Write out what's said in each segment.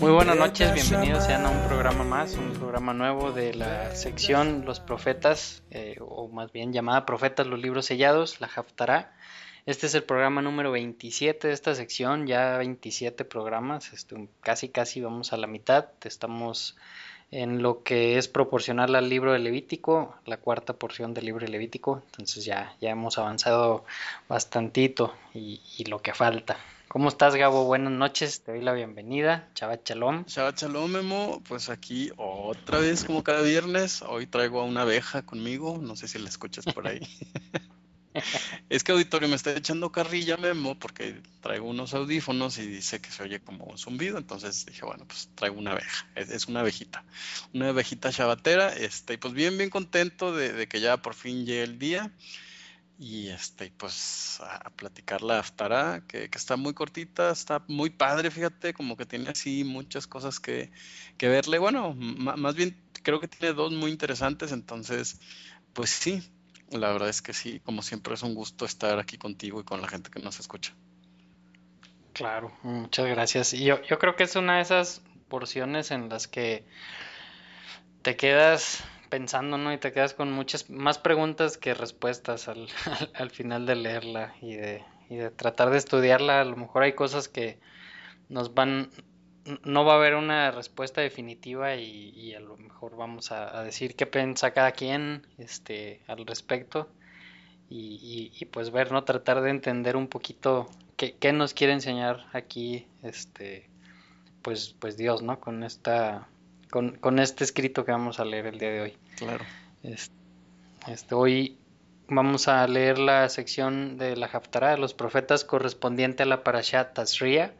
Muy buenas noches, bienvenidos sean a un programa más, un programa nuevo de la sección Los Profetas, eh, o más bien llamada Profetas, los libros sellados, la Haftará. Este es el programa número 27 de esta sección, ya 27 programas, este, casi casi vamos a la mitad, estamos en lo que es proporcional al libro de Levítico, la cuarta porción del libro de Levítico, entonces ya, ya hemos avanzado bastantito y, lo que falta. ¿Cómo estás, Gabo? Buenas noches, te doy la bienvenida. Chava Chalom. Chava Chalom, Memo. Pues aquí otra vez, como cada viernes, hoy traigo a una abeja conmigo. No sé si la escuchas por ahí. es que auditorio me está echando carrilla Memo porque traigo unos audífonos y dice que se oye como un zumbido, entonces dije, bueno, pues traigo una abeja, es, una abejita, una abejita chavatera, este, pues bien, bien contento de, que ya por fin llegue el día. Y este, pues a, platicar la aftara, que, que, está muy cortita, está muy padre, fíjate, como que tiene así muchas cosas que, que verle, bueno, más bien creo que tiene dos muy interesantes, entonces, pues sí, la verdad es que sí, como siempre es un gusto estar aquí contigo y con la gente que nos escucha. Claro, muchas gracias. Y yo, yo creo que es una de esas porciones en las que te quedas pensando, ¿no? Y te quedas con muchas más preguntas que respuestas al, al, final de leerla y de, y de tratar de estudiarla. A lo mejor hay cosas que nos van, no va a haber una respuesta definitiva y, a lo mejor vamos a, decir qué piensa cada quien este, al respecto y, pues ver, ¿no? Tratar de entender un poquito qué, nos quiere enseñar aquí, este, pues, pues Dios, ¿no? Con esta, con, este escrito que vamos a leer el día de hoy. Claro. Este, hoy vamos a leer la sección de la Haftarah de los profetas correspondiente a la Parashat Tazria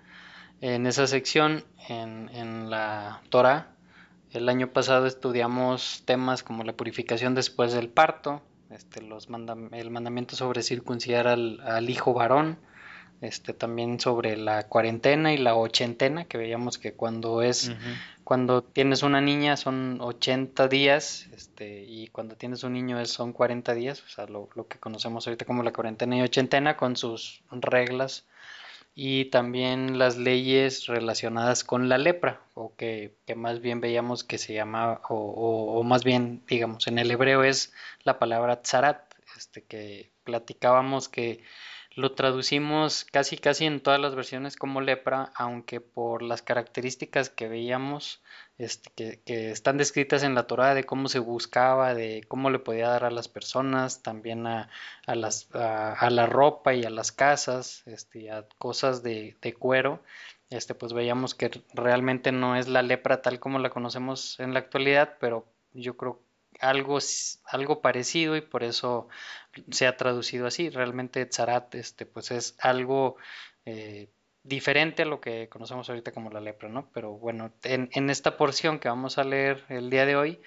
en esa sección, en, en la Torah, el año pasado estudiamos temas como la purificación después del parto, este, los el mandamiento sobre circuncidar al, al, hijo varón, este, también sobre la cuarentena y la ochentena, que veíamos que cuando es, cuando tienes una niña son 80 días, este, y cuando tienes un niño es, son 40 días, o sea, lo, lo que conocemos ahorita como la cuarentena y ochentena, con sus reglas y también las leyes relacionadas con la lepra, o que, más bien veíamos que se llama, o, más bien, digamos, en el hebreo es la palabra tzarat, este, que platicábamos que lo traducimos casi casi en todas las versiones como lepra, aunque por las características que veíamos este, que, están descritas en la Torah de cómo se buscaba, de cómo le podía dar a las personas, también a, las, a, la ropa y a las casas, este, a cosas de, de, cuero, este, pues veíamos que realmente no es la lepra tal como la conocemos en la actualidad, pero yo creo algo, algo parecido y por eso se ha traducido así. Realmente Tzarat este, pues es algo eh, diferente a lo que conocemos ahorita como la lepra, ¿no? Pero bueno, en, en esta porción que vamos a leer el día de hoy,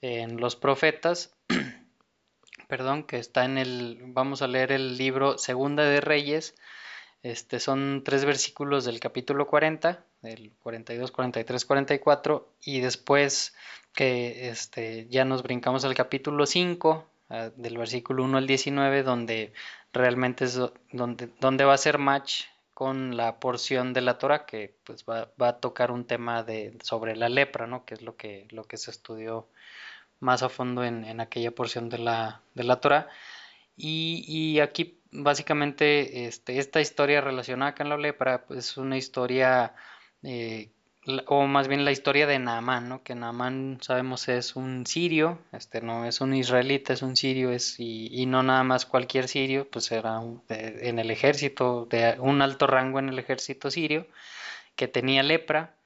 en los profetas, perdón, que está en el, vamos a leer el libro Segunda de Reyes, este son tres versículos del capítulo 40, del 42, 43, 44, y después que este, ya nos brincamos al capítulo 5, ah, del versículo 1 al 19, donde realmente es donde, donde va a ser match con la porción de la Torah que pues va, va, a tocar un tema de, sobre la lepra, ¿no? que es lo que, lo que se estudió más a fondo en, en aquella porción de la, de la Torah. Y, y, aquí básicamente este, esta historia relacionada con la lepra pues, es una historia eh, o más bien la historia de Naamán, ¿no? Que Naamán sabemos es un sirio, este no es un israelita, es un sirio, es y, no nada más cualquier sirio, pues era en el ejército, de un alto rango en el ejército sirio, que tenía lepra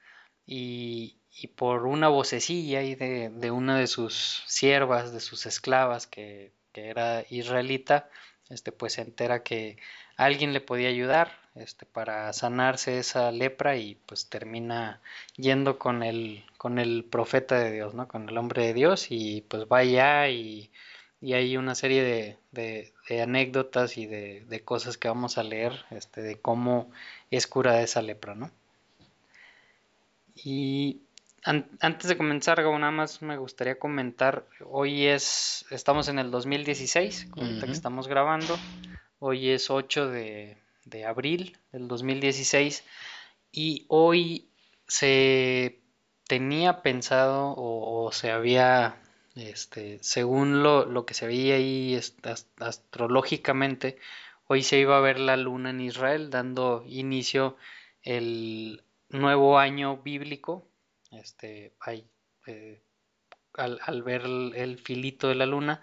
y, y por una vocecilla y de, de, una de sus siervas, de sus esclavas, que, que era israelita, este pues se entera que alguien le podía ayudar este, para sanarse esa lepra y pues termina yendo con el, con el profeta de Dios, ¿no? Con el hombre de Dios y pues va allá y, y hay una serie de, de, anécdotas y de, de, cosas que vamos a leer este, de cómo es curada esa lepra, ¿no? Y antes de comenzar, nada más me gustaría comentar, hoy es, estamos en el 2016, ahorita que estamos grabando, Hoy es 8 de, de abril del 2016 y hoy se tenía pensado o, se había, este, según lo, lo, que se veía ahí astrológicamente, hoy se iba a ver la luna en Israel, dando inicio el nuevo año bíblico. Este, eh, al, ver el, filito de la luna,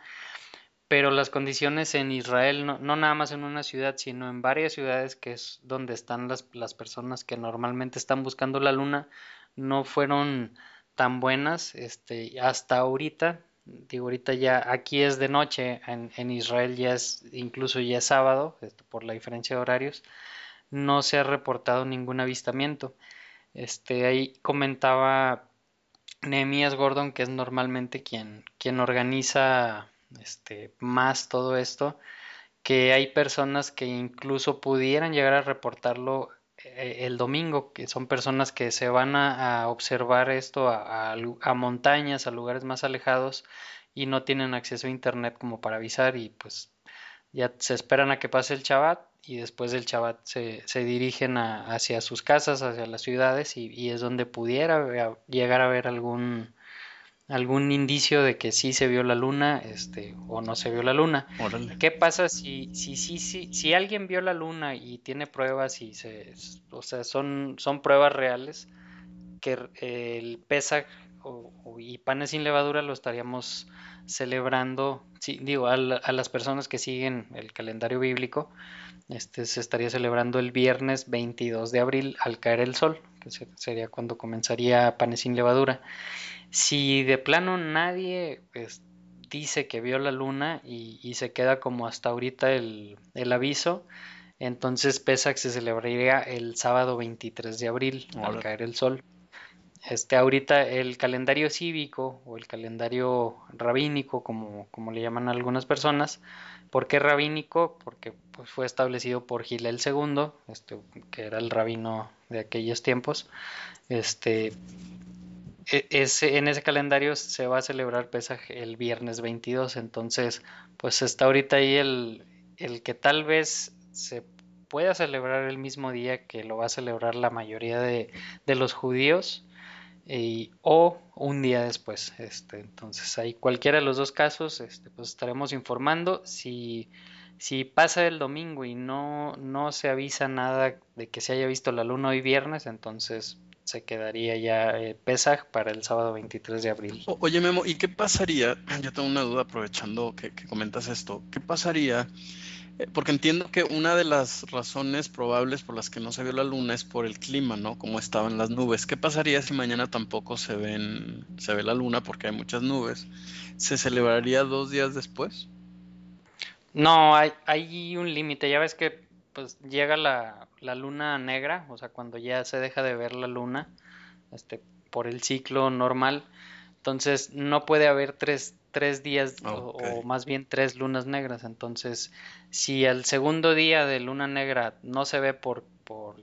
pero las condiciones en Israel, no, nada más en una ciudad, sino en varias ciudades, que es donde están las, las personas que normalmente están buscando la luna, no fueron tan buenas este, hasta ahorita. Digo, ahorita ya aquí es de noche, en, en Israel ya es, incluso ya es sábado, este, por la diferencia de horarios, no se ha reportado ningún avistamiento. Este, ahí comentaba Nehemías Gordon, que es normalmente quien, quien organiza este, más todo esto, que hay personas que incluso pudieran llegar a reportarlo eh, el domingo, que son personas que se van a, observar esto a, montañas, a lugares más alejados y no tienen acceso a internet como para avisar y pues ya se esperan a que pase el Shabbat y después del Shabbat se, se dirigen hacia sus casas, hacia las ciudades y, es donde pudiera llegar a ver algún algún indicio de que sí se vio la luna este o no se vio la luna. ¿Qué pasa si si, si si si alguien vio la luna y tiene pruebas y se o sea, son son pruebas reales que el Pesach y panes sin levadura lo estaríamos celebrando, sí, digo, a, a, las personas que siguen el calendario bíblico, este se estaría celebrando el viernes 22 de abril al caer el sol, que sería cuando comenzaría panes sin levadura. Si de plano nadie pues, dice que vio la luna y, se queda como hasta ahorita el, aviso, entonces Pesach se celebraría el sábado 23 de abril al caer el sol. Este, ahorita el calendario cívico o el calendario rabínico, como, como le llaman algunas personas, ¿por qué rabínico? Porque pues, fue establecido por Gilel II, este, que era el rabino de aquellos tiempos. Este, e, en ese calendario se va a celebrar Pesaj el viernes 22, entonces pues está ahorita ahí el, el que tal vez se pueda celebrar el mismo día que lo va a celebrar la mayoría de, de los judíos y, o un día después. Este, entonces ahí cualquiera de los dos casos este, pues estaremos informando si si pasa el domingo y no, no se avisa nada de que se haya visto la luna hoy viernes, entonces se quedaría ya eh, Pesaj para el sábado 23 de abril. oye Memo, ¿y qué pasaría? Yo tengo una duda aprovechando que, comentas esto. ¿Qué pasaría? Porque entiendo que una de las razones probables por las que no se vio la luna es por el clima, ¿no? Como estaban las nubes. ¿Qué pasaría si mañana tampoco se ven, se ve la luna porque hay muchas nubes? ¿Se celebraría dos días después? No, hay, hay un límite. Ya ves que pues llega la, la, luna negra, o sea, cuando ya se deja de ver la luna, este, por el ciclo normal, entonces no puede haber tres, tres días o, más bien tres lunas negras. Entonces, si el segundo día de luna negra no se ve por, por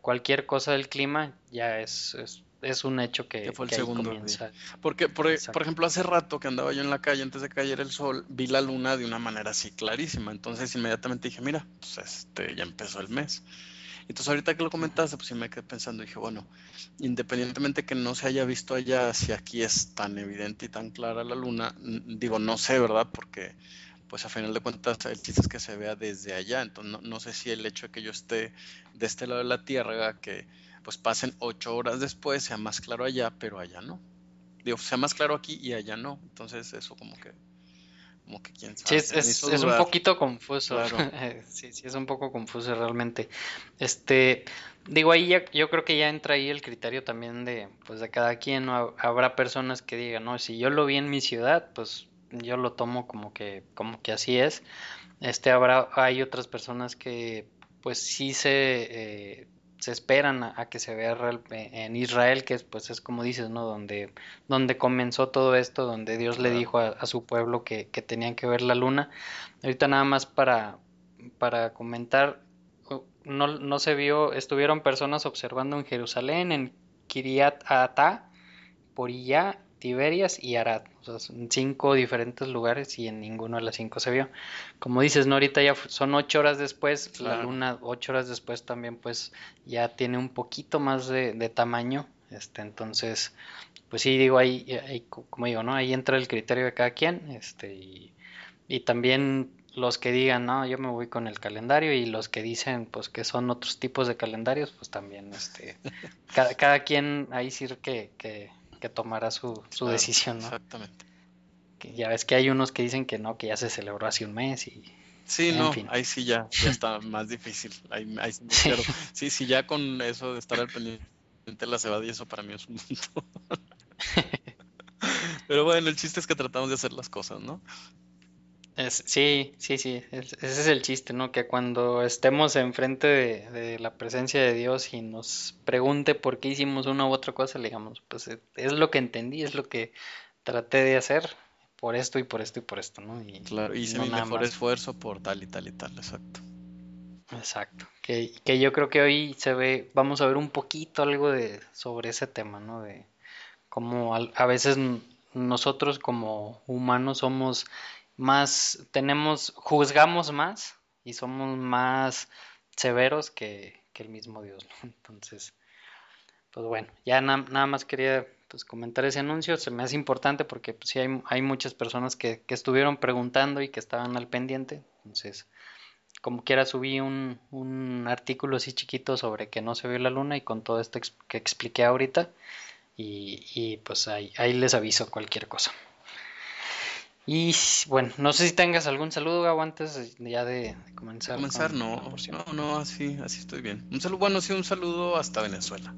cualquier cosa del clima, ya es, es es un hecho que, fue el segundo Porque, por, ejemplo, hace rato que andaba yo en la calle antes de caer el sol, vi la luna de una manera así clarísima. Entonces inmediatamente dije, mira, pues este ya empezó el mes. Entonces ahorita que lo comentaste, pues sí me quedé pensando, dije, bueno, independientemente que no se haya visto allá, si aquí es tan evidente y tan clara la luna, digo, no sé, ¿verdad? Porque pues a final de cuentas el chiste es que se vea desde allá. Entonces no, no sé si el hecho de que yo esté de este lado de la Tierra, que pues pasen ocho horas después, sea más claro allá, pero allá no. Digo, sea más claro aquí y allá no. Entonces eso como que, como que quién sabe. Sí, es, es, un poquito confuso. sí, sí, es un poco confuso realmente. Este, digo, ahí ya, yo creo que ya entra ahí el criterio también de, pues de cada quien. ¿no? Habrá personas que digan, no, si yo lo vi en mi ciudad, pues yo lo tomo como que, como que así es. Este, habrá, hay otras personas que pues sí se eh, se esperan a, que se vea en Israel, que es, pues es como dices, ¿no? Donde, donde comenzó todo esto, donde Dios le dijo a, su pueblo que, tenían que ver la luna. Ahorita nada más para, para comentar, no, no se vio, estuvieron personas observando en Jerusalén, en Kiriat Ata, Porilla Tiberias y Arad. O sea, son cinco diferentes lugares y en ninguno de las cinco se vio. Como dices, ¿no? Ahorita ya son ocho horas después, la luna ocho horas después también pues ya tiene un poquito más de, tamaño. Este, entonces, pues sí, digo, ahí, ahí, como digo, ¿no? Ahí entra el criterio de cada quien. Este, y, y también los que digan, no, yo me voy con el calendario y los que dicen, pues que son otros tipos de calendarios, pues también, este, cada, cada quien ahí sí que, que, que tomará su, su decisión, ¿no? Exactamente. Que ya ves que hay unos que dicen que no, que ya se celebró hace un mes y... Sí, no, ahí sí ya, ya está más difícil. Ahí, ahí sí, pero, sí, sí, ya con eso de estar al pendiente de la cebada y eso para mí es un montón. Pero bueno, el chiste es que tratamos de hacer las cosas, ¿no? Sí, sí, sí, ese es el chiste, ¿no? Que cuando estemos enfrente de, de, la presencia de Dios y nos pregunte por qué hicimos una u otra cosa, le digamos, pues eh, es lo que entendí, es lo que traté de hacer por esto y por esto y por esto, ¿no? Y, claro, hice mi mejor esfuerzo por tal y tal y tal, exacto. Exacto, que, que yo creo que hoy se ve, vamos a ver un poquito algo de sobre ese tema, ¿no? De cómo a veces nosotros como humanos somos más, tenemos, juzgamos más y somos más severos que, el mismo Dios, Entonces, pues bueno, ya nada más quería pues, comentar ese anuncio, se me hace importante porque pues, sí hay, hay muchas personas que, que, estuvieron preguntando y que estaban al pendiente, entonces, como quiera subí un, un artículo así chiquito sobre que no se vio la luna y con todo esto que expliqué ahorita, y, y pues ahí, ahí les aviso cualquier cosa. Y bueno, no sé si tengas algún saludo, Gabo, antes ya de comenzar. Comenzar, no, no, no, así, así estoy bien. Un saludo, bueno, sí, un saludo hasta Venezuela.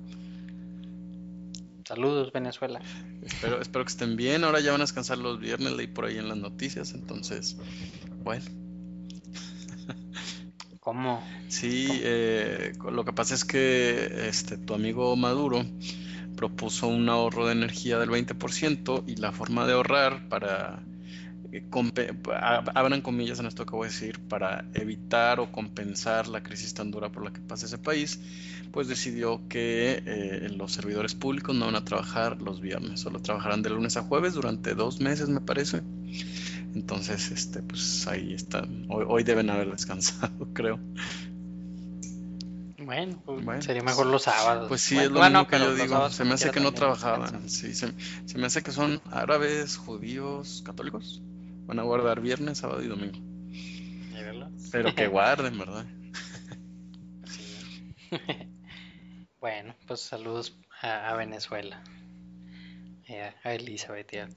Saludos, Venezuela. Espero, espero que estén bien. Ahora ya van a descansar los viernes, leí por ahí en las noticias, entonces, bueno. ¿Cómo? Sí, Eh, lo que pasa es que este, tu amigo Maduro propuso un ahorro de energía del 20% y la forma de ahorrar para abran comillas en esto que voy a decir, para evitar o compensar la crisis tan dura por la que pasa ese país, pues decidió que eh, los servidores públicos no van a trabajar los viernes, solo trabajarán de lunes a jueves durante dos meses, me parece. Entonces, este, pues ahí están. Hoy, deben haber descansado, creo. Bueno, pues, sería mejor los sábados. Pues sí, es lo mismo que yo digo. Se me hace que no trabajaban. Sí, se, me hace que son árabes, judíos, católicos. Van a guardar viernes, sábado y domingo. Pero que guarden, ¿verdad? bueno, pues saludos a, Venezuela. a Elizabeth y a,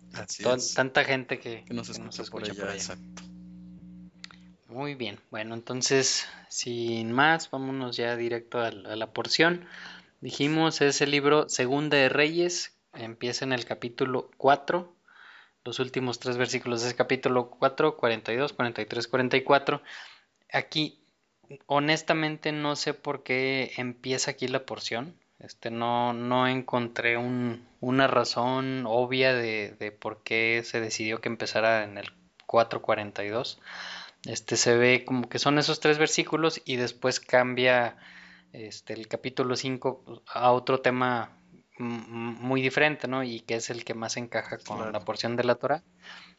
tanta gente que, nos, escucha por allá, Exacto. Muy bien, bueno, entonces, sin más, vámonos ya directo a, a la porción. Dijimos, es el libro Segunda de Reyes, empieza en el capítulo 4 los últimos tres versículos de ese capítulo 4, 42, 43, 44. Aquí, honestamente, no sé por qué empieza aquí la porción. Este, no, no encontré un, una razón obvia de, de, por qué se decidió que empezara en el 4.42. Este, se ve como que son esos tres versículos y después cambia este, el capítulo 5 a otro tema muy diferente, ¿no? Y que es el que más encaja con la porción de la Torah.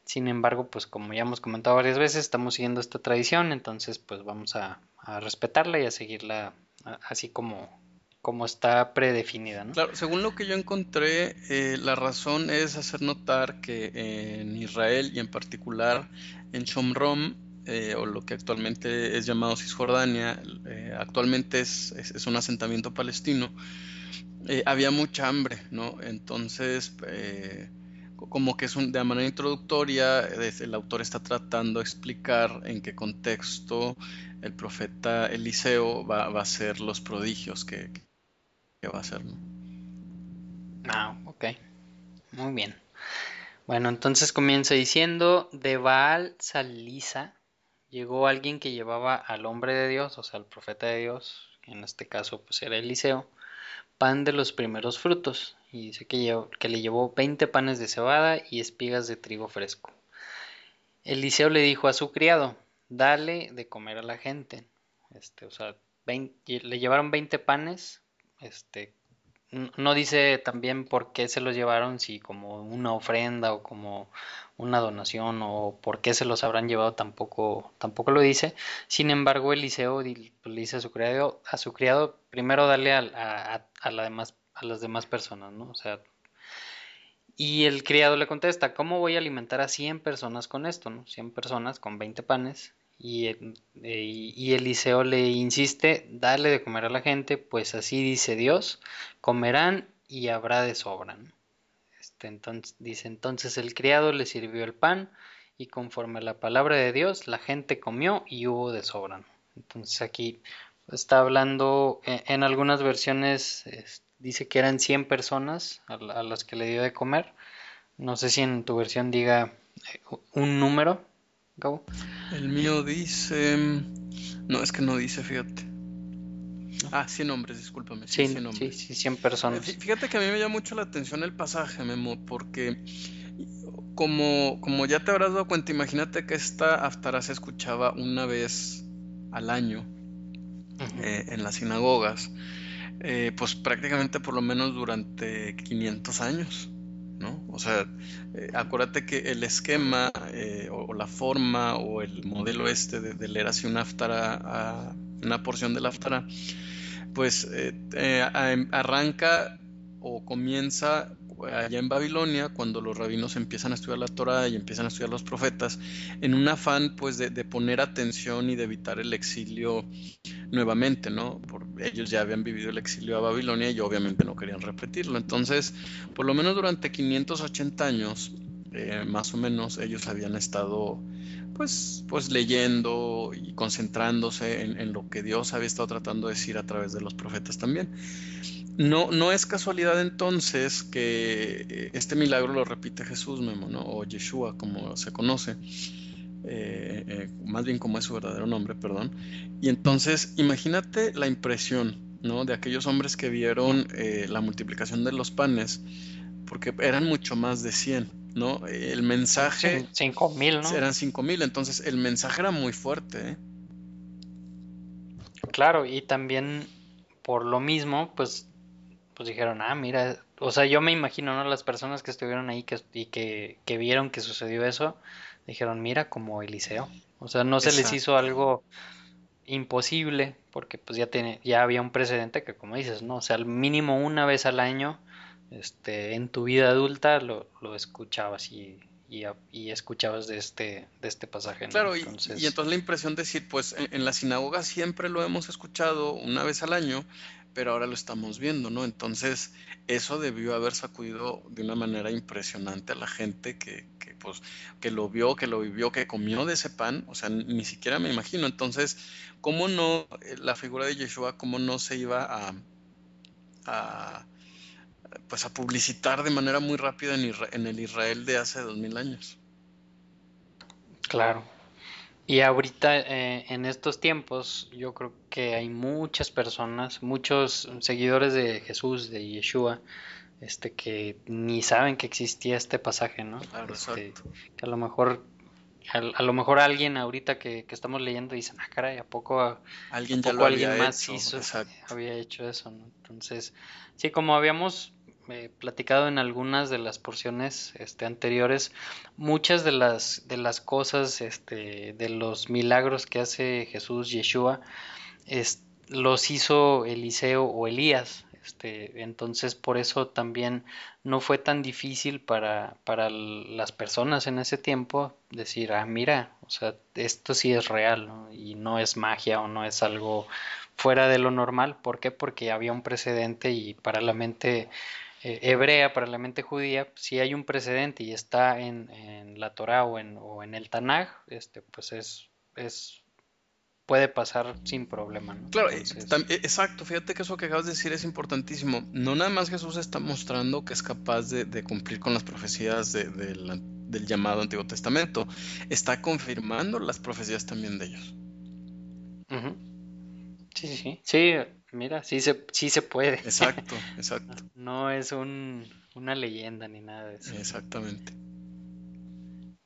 Sin embargo, pues como ya hemos comentado varias veces, estamos siguiendo esta tradición, entonces pues vamos a, respetarla y a seguirla así como, como está predefinida, ¿no? Claro, según lo que yo encontré, eh, la razón es hacer notar que en Israel y en particular en Shomrom, eh, o lo que actualmente es llamado Cisjordania, eh, actualmente es, es, un asentamiento palestino, eh, había mucha hambre, ¿no? Entonces, eh, como que es un, de manera introductoria, el autor está tratando de explicar en qué contexto el profeta Eliseo va, a hacer los prodigios que, va a hacer, ¿no? Ah, ok. Muy bien. Bueno, entonces comienza diciendo, de Baal Salisa llegó alguien que llevaba al hombre de Dios, o sea, al profeta de Dios, en este caso pues era Eliseo, pan de los primeros frutos. Y dice que, que le llevó 20 panes de cebada y espigas de trigo fresco. Eliseo le dijo a su criado, dale de comer a la gente. Este, o sea, le llevaron 20 panes este, no dice también por qué se los llevaron, si como una ofrenda o como una donación o por qué se los habrán llevado tampoco, tampoco lo dice. Sin embargo, Eliseo le dice a su criado, a su criado primero dale a, a, a las demás personas, ¿no? O sea, y el criado le contesta, ¿cómo voy a alimentar a 100 personas con esto, ¿no? 100 personas con 20 panes. Y, eh, Eliseo le insiste, dale de comer a la gente, pues así dice Dios, comerán y habrá de sobra. Este, entonces, dice, entonces el criado le sirvió el pan y conforme a la palabra de Dios, la gente comió y hubo de sobra. Entonces aquí está hablando, e, en, algunas versiones dice que eran 100 personas a, las que le dio de comer. No sé si en tu versión diga eh, un número, El mío dice... No, es que no dice, fíjate. Ah, 100 hombres, discúlpame. Sí, 100 hombres. sí, sí, 100 personas. Fíjate que a mí me llama mucho la atención el pasaje, Memo, porque como, como ya te habrás dado cuenta, imagínate que esta aftara se escuchaba una vez al año eh, en las sinagogas, eh, pues prácticamente por lo menos durante 500 años. O sea, eh, acuérdate que el esquema o, la forma o el modelo este de, leer así una aftara, una porción de la aftara, pues eh, eh, em, arranca o comienza allá en Babilonia, cuando los rabinos empiezan a estudiar la Torah y empiezan a estudiar los profetas, en un afán pues de, poner atención y de evitar el exilio nuevamente, ¿no? Por, ellos ya habían vivido el exilio a Babilonia y obviamente no querían repetirlo. Entonces, por lo menos durante 580 años, eh, más o menos, ellos habían estado pues, pues leyendo y concentrándose en, lo que Dios había estado tratando de decir a través de los profetas también. No, no es casualidad entonces que eh, este milagro lo repite Jesús, Memo, ¿no? o Yeshua, como se conoce, eh, eh, más bien como es su verdadero nombre, perdón. Y entonces, imagínate la impresión ¿no? de aquellos hombres que vieron la multiplicación de los panes, porque eran mucho más de 100 ¿no? El mensaje... Cinco mil, ¿no? Eran cinco mil, entonces el mensaje era muy fuerte. ¿eh? Claro, y también por lo mismo, pues, pues dijeron, ah, mira, o sea, yo me imagino, ¿no? Las personas que estuvieron ahí que, y que, que vieron que sucedió eso, dijeron, mira, como Eliseo. O sea, no se les hizo algo imposible, porque pues ya, tiene, ya había un precedente que, como dices, ¿no? O sea, al mínimo una vez al año este, en tu vida adulta lo, escuchabas y, y, escuchabas de este, de este pasaje. Claro, y, entonces la impresión de decir, pues en, la sinagoga siempre lo hemos escuchado una vez al año, pero ahora lo estamos viendo, ¿no? Entonces eso debió haber sacudido de una manera impresionante a la gente que, que, pues, que lo vio, que lo vivió, que comió de ese pan, o sea, ni siquiera me imagino. Entonces, ¿cómo no, eh, la figura de Yeshua, cómo no se iba a, a pues a publicitar de manera muy rápida en, el Israel de hace dos mil años. Claro. Y ahorita eh, en estos tiempos yo creo que hay muchas personas, muchos seguidores de Jesús, de Yeshua, este que ni saben que existía este pasaje, ¿no? Claro, este, que a lo mejor a, lo mejor alguien ahorita que, estamos leyendo dice, ah, caray, ¿a poco alguien, ya lo alguien más hizo, había hecho eso? ¿no? Entonces, sí, como habíamos platicado en algunas de las porciones este, anteriores, muchas de las, de las cosas, este, de los milagros que hace Jesús, Yeshua, es, los hizo Eliseo o Elías. Este, entonces por eso también no fue tan difícil para, para las personas en ese tiempo decir, ah, mira, o sea, esto sí es real y no es magia o no es algo fuera de lo normal. ¿Por qué? Porque había un precedente y para la mente eh, hebrea, para la mente judía, si hay un precedente y está en, en la Torah o en, o en el Tanaj, este, pues es, es puede pasar sin problema. Claro, eh, eh, exacto. Fíjate que eso que acabas de decir es importantísimo. No nada más Jesús está mostrando que es capaz de, cumplir con las profecías del llamado Antiguo Testamento, está confirmando las profecías también de ellos. Sí, sí, sí. Sí, Mira, sí se, sí se puede. Exacto, exacto. No es un, una leyenda ni nada de eso. Exactamente.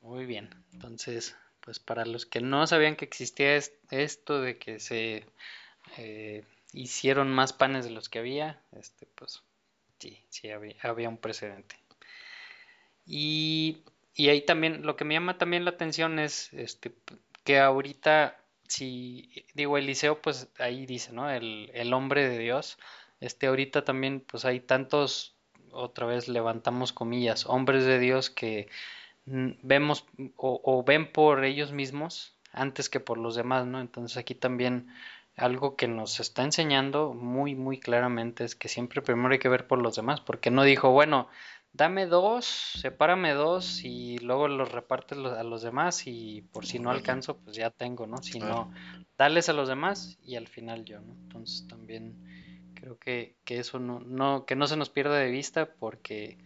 Muy bien. Entonces, pues para los que no sabían que existía esto de que se eh, hicieron más panes de los que había, este, pues Sí, sí, había, un precedente. Y, y, ahí también, lo que me llama también la atención es este, que ahorita, si digo Eliseo, pues ahí dice, ¿no? El, el hombre de Dios. Este, ahorita también, pues hay tantos, otra vez levantamos comillas, hombres de Dios que vemos o, ven por ellos mismos antes que por los demás, ¿no? Entonces aquí también algo que nos está enseñando muy, muy claramente es que siempre primero hay que ver por los demás, porque no dijo, bueno, dame dos, sepárame dos y luego los repartes a los demás y por si no alcanzo, pues ya tengo, ¿no? Si no, dales a los demás y al final yo, ¿no? Entonces también creo que, que eso no, no, que no se nos pierda de vista porque,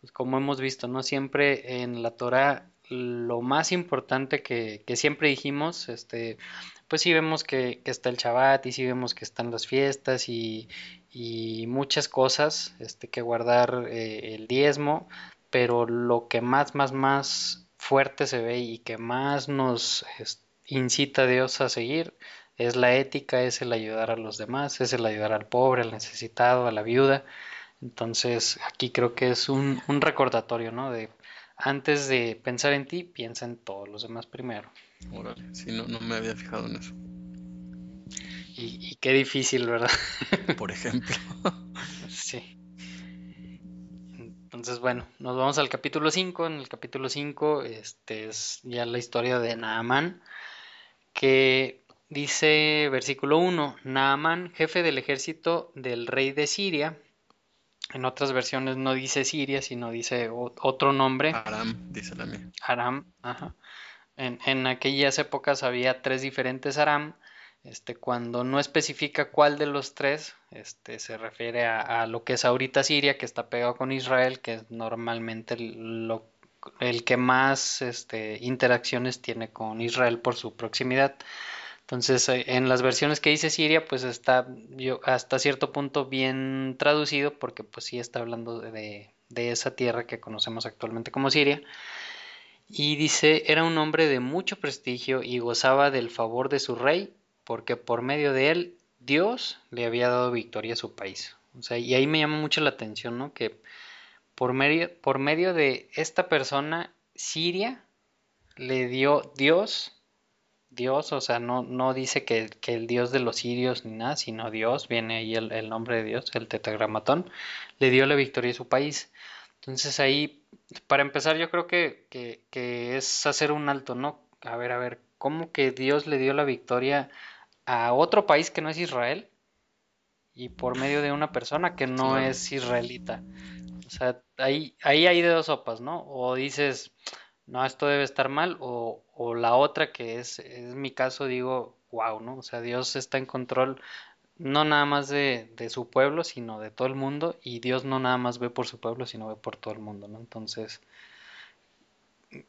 pues como hemos visto, ¿no? Siempre en la Torah lo más importante que, siempre dijimos, este, pues sí vemos que, está el Shabbat y sí vemos que están las fiestas y, muchas cosas este, que guardar eh, el diezmo, pero lo que más, más, más fuerte se ve y que más nos incita a Dios a seguir es la ética, es el ayudar a los demás, es el ayudar al pobre, al necesitado, a la viuda. Entonces aquí creo que es un, un recordatorio, ¿no? De antes de pensar en ti, piensa en todos los demás primero. Órale, sí, no, no me había fijado en eso. Y, qué difícil, ¿verdad? Por ejemplo. sí. Entonces, bueno, nos vamos al capítulo 5. En el capítulo 5 este es ya la historia de Naaman, que dice, versículo 1, Naaman, jefe del ejército del rey de Siria, en otras versiones no dice Siria, sino dice otro nombre. Aram, dice la mía. Aram, ajá. En, en, aquellas épocas había tres diferentes Aram. Este, cuando no especifica cuál de los tres, este, se refiere a, lo que es ahorita Siria, que está pegado con Israel, que es normalmente lo, el que más este, interacciones tiene con Israel por su proximidad. Entonces, eh, en las versiones que dice Siria, pues está hasta cierto punto bien traducido, porque pues sí está hablando de, de esa tierra que conocemos actualmente como Siria. Y dice, era un hombre de mucho prestigio y gozaba del favor de su rey, porque por medio de él Dios le había dado victoria a su país. O sea, y ahí me llama mucho la atención, ¿no? Que por medio, por medio de esta persona, Siria le dio Dios Dios, o sea, no, no dice que, el Dios de los sirios ni nada, sino Dios, viene ahí el, nombre de Dios, el tetragramatón, le dio la victoria a su país. Entonces ahí, para empezar, yo creo que, que, es hacer un alto, ¿no? A ver, a ver, ¿cómo que Dios le dio la victoria a otro país que no es Israel? Y por medio de una persona que no es israelita. O sea, ahí, ahí hay de dos sopas, ¿no? O dices, no, esto debe estar mal, o, la otra que es, es mi caso, digo, wow, ¿no? O sea, Dios está en control no nada más de, de, su pueblo, sino de todo el mundo, y Dios no nada más ve por su pueblo, sino ve por todo el mundo, ¿no? Entonces,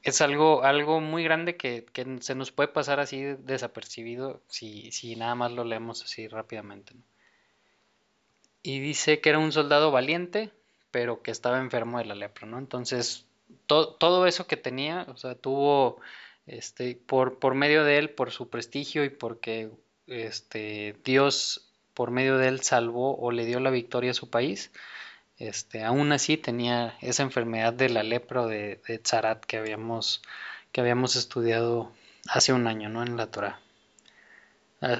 es algo, algo muy grande que, que se nos puede pasar así desapercibido si, si nada más lo leemos así rápidamente, ¿no? Y dice que era un soldado valiente, pero que estaba enfermo de la lepra, ¿no? Entonces, todo eso que tenía, o sea, tuvo este, por, por medio de él, por su prestigio y porque este, Dios por medio de él salvó o le dio la victoria a su país, este, aún así tenía esa enfermedad de la lepra de, de Tzarat que habíamos, que habíamos estudiado hace un año ¿no? en la Torah.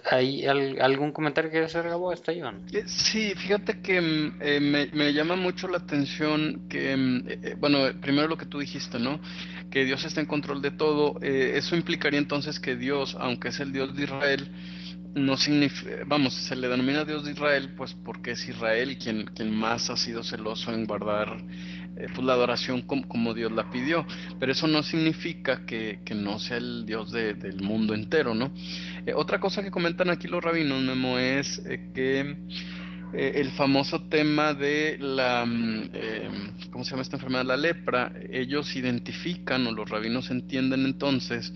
¿Hay algún comentario que hacer, Gabo? ¿Está Iván? Eh, sí, fíjate que mm, eh, me, llama mucho la atención que, mm, eh, bueno, primero lo que tú dijiste, ¿no? Que Dios está en control de todo. eso implicaría entonces que Dios, aunque es el Dios de Israel, no significa, vamos, se le denomina Dios de Israel, pues porque es Israel quien, quien más ha sido celoso en guardar eh, pues la adoración como, Dios la pidió. Pero eso no significa que, no sea el Dios del mundo entero, ¿no? Eh, otra cosa que comentan aquí los rabinos, Memo, es eh, que el famoso tema de la, mm, ¿cómo se llama esta enfermedad? La lepra, ellos identifican o los rabinos entienden entonces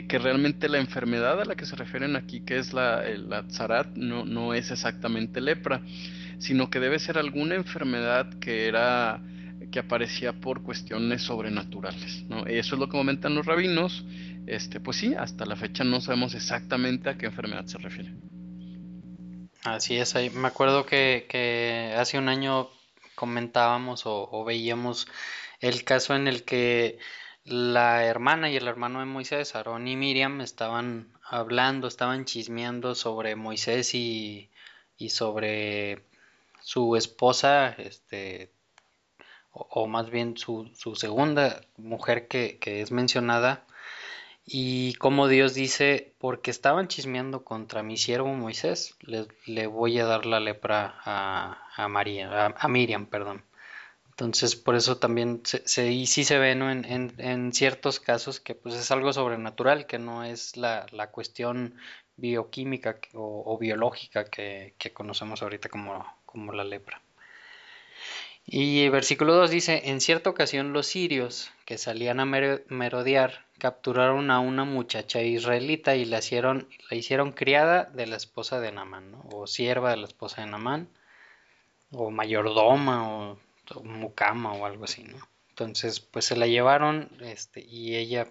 que, realmente la enfermedad a la que se refieren aquí, que es la, la tzarat, no, no es exactamente lepra, sino que debe ser alguna enfermedad que era que aparecía por cuestiones sobrenaturales. ¿no? Eso es lo que comentan los rabinos. Este, pues sí, hasta la fecha no sabemos exactamente a qué enfermedad se refiere. Así es, me acuerdo que, hace un año comentábamos o, veíamos el caso en el que la hermana y el hermano de Moisés, Aarón y Miriam, estaban hablando, estaban chismeando sobre Moisés y, y sobre su esposa, este, o, más bien su, su segunda mujer que, que, es mencionada, y como Dios dice, porque estaban chismeando contra mi siervo Moisés, le, le voy a dar la lepra a, a María, a, Miriam, perdón. Entonces, por eso también se, se sí se ve ¿no? en, en, en, ciertos casos que pues es algo sobrenatural, que no es la, la cuestión bioquímica o, biológica que, que, conocemos ahorita como, como la lepra. Y versículo 2 dice, en cierta ocasión los sirios que salían a merodear capturaron a una muchacha israelita y la hicieron, la hicieron criada de la esposa de Namán, o sierva de la esposa de Namán, o mayordoma, o, o algo así, ¿no? Entonces, pues se la llevaron este, y ella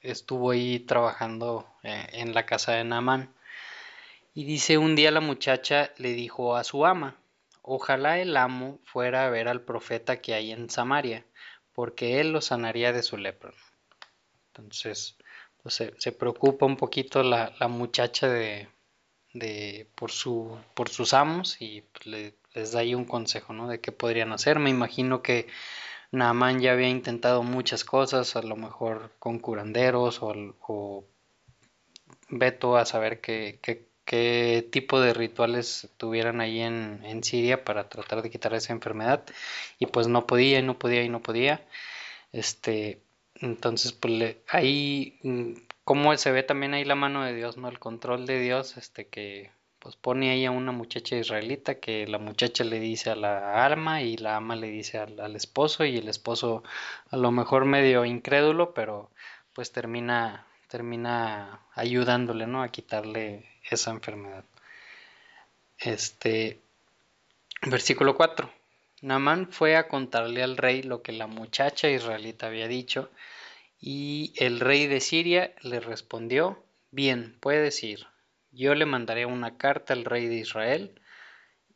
estuvo ahí trabajando eh, en la casa de Namán. Y dice, un día la muchacha le dijo a su ama, Ojalá el amo fuera a ver al profeta que hay en Samaria, porque él lo sanaría de su lepra. Entonces, pues se, preocupa un poquito la, muchacha de, de, por, su, por sus amos y pues, les da ahí un consejo, ¿no? De qué podrían hacer. Me imagino que Naaman ya había intentado muchas cosas, a lo mejor con curanderos o, o Beto a saber qué, qué, qué tipo de rituales tuvieran ahí en, en, Siria para tratar de quitar esa enfermedad y pues no podía y no podía y no podía este entonces pues ahí mm, como se ve también ahí la mano de Dios no el control de Dios este que pues pone ahí a una muchacha israelita que la muchacha le dice a la alma y la ama le dice al, esposo y el esposo a lo mejor medio incrédulo pero pues termina termina ayudándole no a quitarle esa enfermedad. Este, versículo 4. Namán fue a contarle al rey lo que la muchacha israelita había dicho, y el rey de Siria le respondió, bien, puedes ir, yo le mandaré una carta al rey de Israel,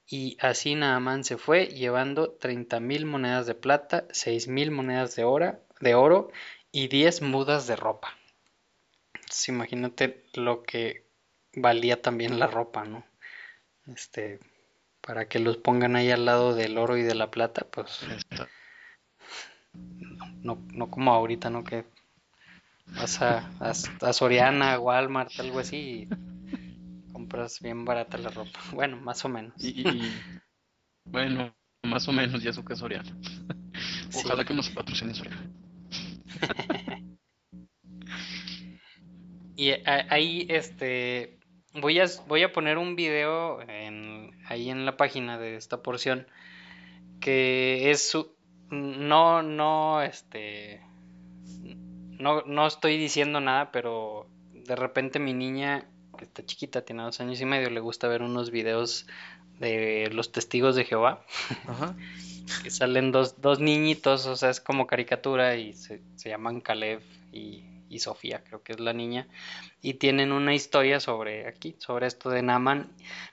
y así Naamán se fue llevando treinta mil monedas de plata, seis mil monedas de oro, de oro y diez mudas de ropa. imagínate lo que valía también la ropa, ¿no? Este, para que los pongan ahí al lado del oro y de la plata, pues no, no como ahorita, ¿no? Que vas a, a, Soriana, Walmart, algo así y compras bien barata la ropa. Bueno, más o menos. Y, bueno, más o menos, ya eso que Soriana. Ojalá que nos patrocine Soriana. y ahí, este, Voy a, voy a poner un video en, ahí en la página de esta porción que es su, no, no, este, no, no estoy diciendo nada, pero de repente mi niña, que está chiquita, tiene dos años y medio, le gusta ver unos videos de los testigos de Jehová. que salen dos, dos niñitos, o sea, es como caricatura y se, se llaman Caleb y y Sofía, creo que es la niña, y tienen una historia sobre aquí, sobre esto de Naman,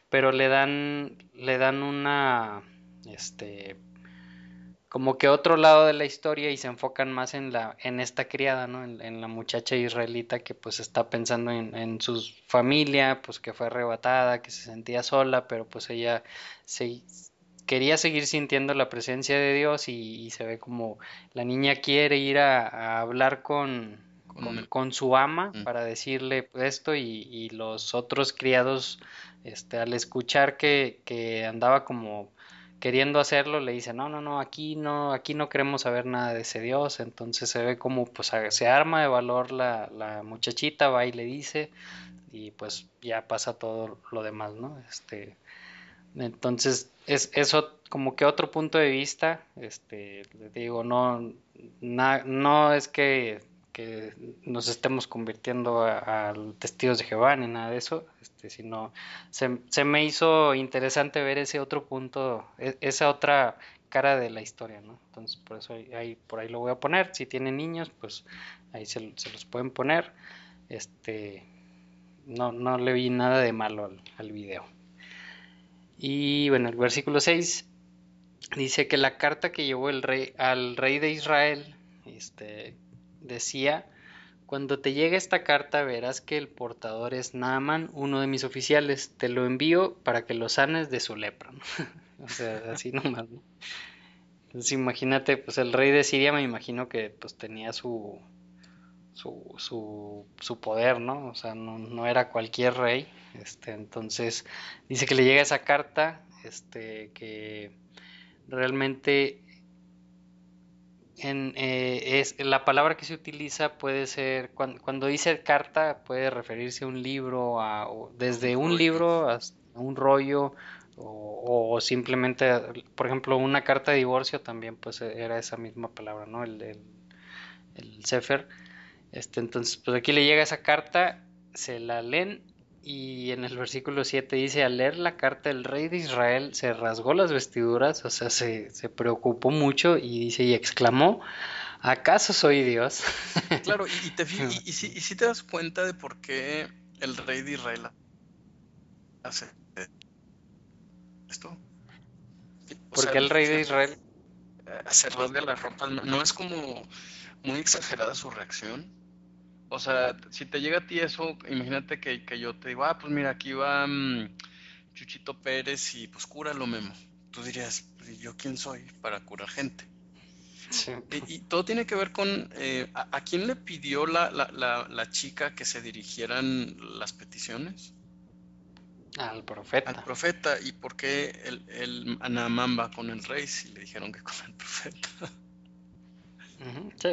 pero le dan, le dan una, este, como que otro lado de la historia y se enfocan más en la, en esta criada, ¿no? En, la muchacha israelita que pues está pensando en, en, su familia, pues que fue arrebatada, que se sentía sola, pero pues ella se, quería seguir sintiendo la presencia de Dios y, se ve como la niña quiere ir a hablar con, con, su ama mm. para decirle esto y, los otros criados este, al escuchar que, que, andaba como queriendo hacerlo le dicen no no no aquí no aquí no queremos saber nada de ese dios entonces se ve como pues se arma de valor la, la muchachita va y le dice y pues ya pasa todo lo demás no este entonces es eso como que otro punto de vista este digo no no es que que nos estemos convirtiendo a, testigos de Jehová ni nada de eso, este, sino se, me hizo interesante ver ese otro punto, e, esa otra cara de la historia, ¿no? Entonces por eso ahí, por ahí lo voy a poner. Si tienen niños, pues ahí se, los pueden poner. Este, no, no le vi nada de malo al, al video. Y bueno, el versículo 6 dice que la carta que llevó el rey al rey de Israel este, decía, cuando te llegue esta carta verás que el portador es Naaman, uno de mis oficiales, te lo envío para que lo sanes de su lepra. o sea, así nomás. Entonces imagínate, pues el rey de Siria me imagino que pues tenía su, su, su, su poder, ¿no? O sea, no, no, era cualquier rey. Este, entonces dice que le llega esa carta, este, que realmente en, eh, es, la palabra que se utiliza puede ser, cuando, dice carta, puede referirse a un libro, a, desde un, libro hasta un rollo, o, simplemente, por ejemplo, una carta de divorcio también pues era esa misma palabra, ¿no? El, el, el. Este, entonces, pues aquí le llega esa carta, se la leen y en el versículo 7 dice, al leer la carta el rey de Israel se rasgó las vestiduras, o sea, se, se preocupó mucho y dice, y exclamó, ¿acaso soy Dios? Claro, y, te, y, si, y si te das cuenta de por qué el rey de Israel hace esto. ¿Por qué el rey de Israel? Se rasga la ropa, no es como muy exagerada su reacción. O sea, si te llega a ti eso, imagínate que, yo te digo, ah, pues mira, aquí va mm, Chuchito Pérez y pues cúralo, Memo. Tú dirías, ¿yo quién soy para curar gente? Sí. Y, todo tiene que ver con eh, ¿a, quién le pidió la, la, la, chica que se dirigieran las peticiones? Al profeta. Al profeta. ¿Y por qué el, el Anamán va con el rey si le dijeron que con el profeta?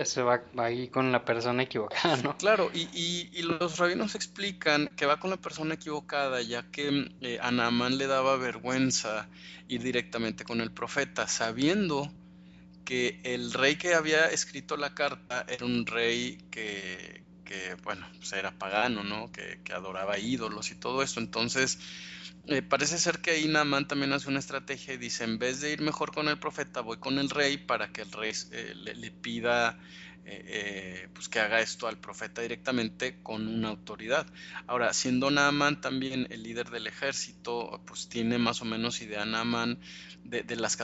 Se va, ahí con la persona equivocada, ¿no? Claro, y, y, los rabinos explican que va con la persona equivocada, ya que eh, a Naamán le daba vergüenza ir directamente con el profeta, sabiendo que el rey que había escrito la carta era un rey que, que bueno, pues era pagano, ¿no? Que, que adoraba ídolos y todo eso. Entonces, eh, parece ser que ahí Naaman también hace una estrategia y dice, en vez de ir mejor con el profeta, voy con el rey para que el rey eh, le, pida eh, pues que haga esto al profeta directamente con una autoridad. Ahora, siendo Naaman también el líder del ejército, pues tiene más o menos idea Naaman de, las,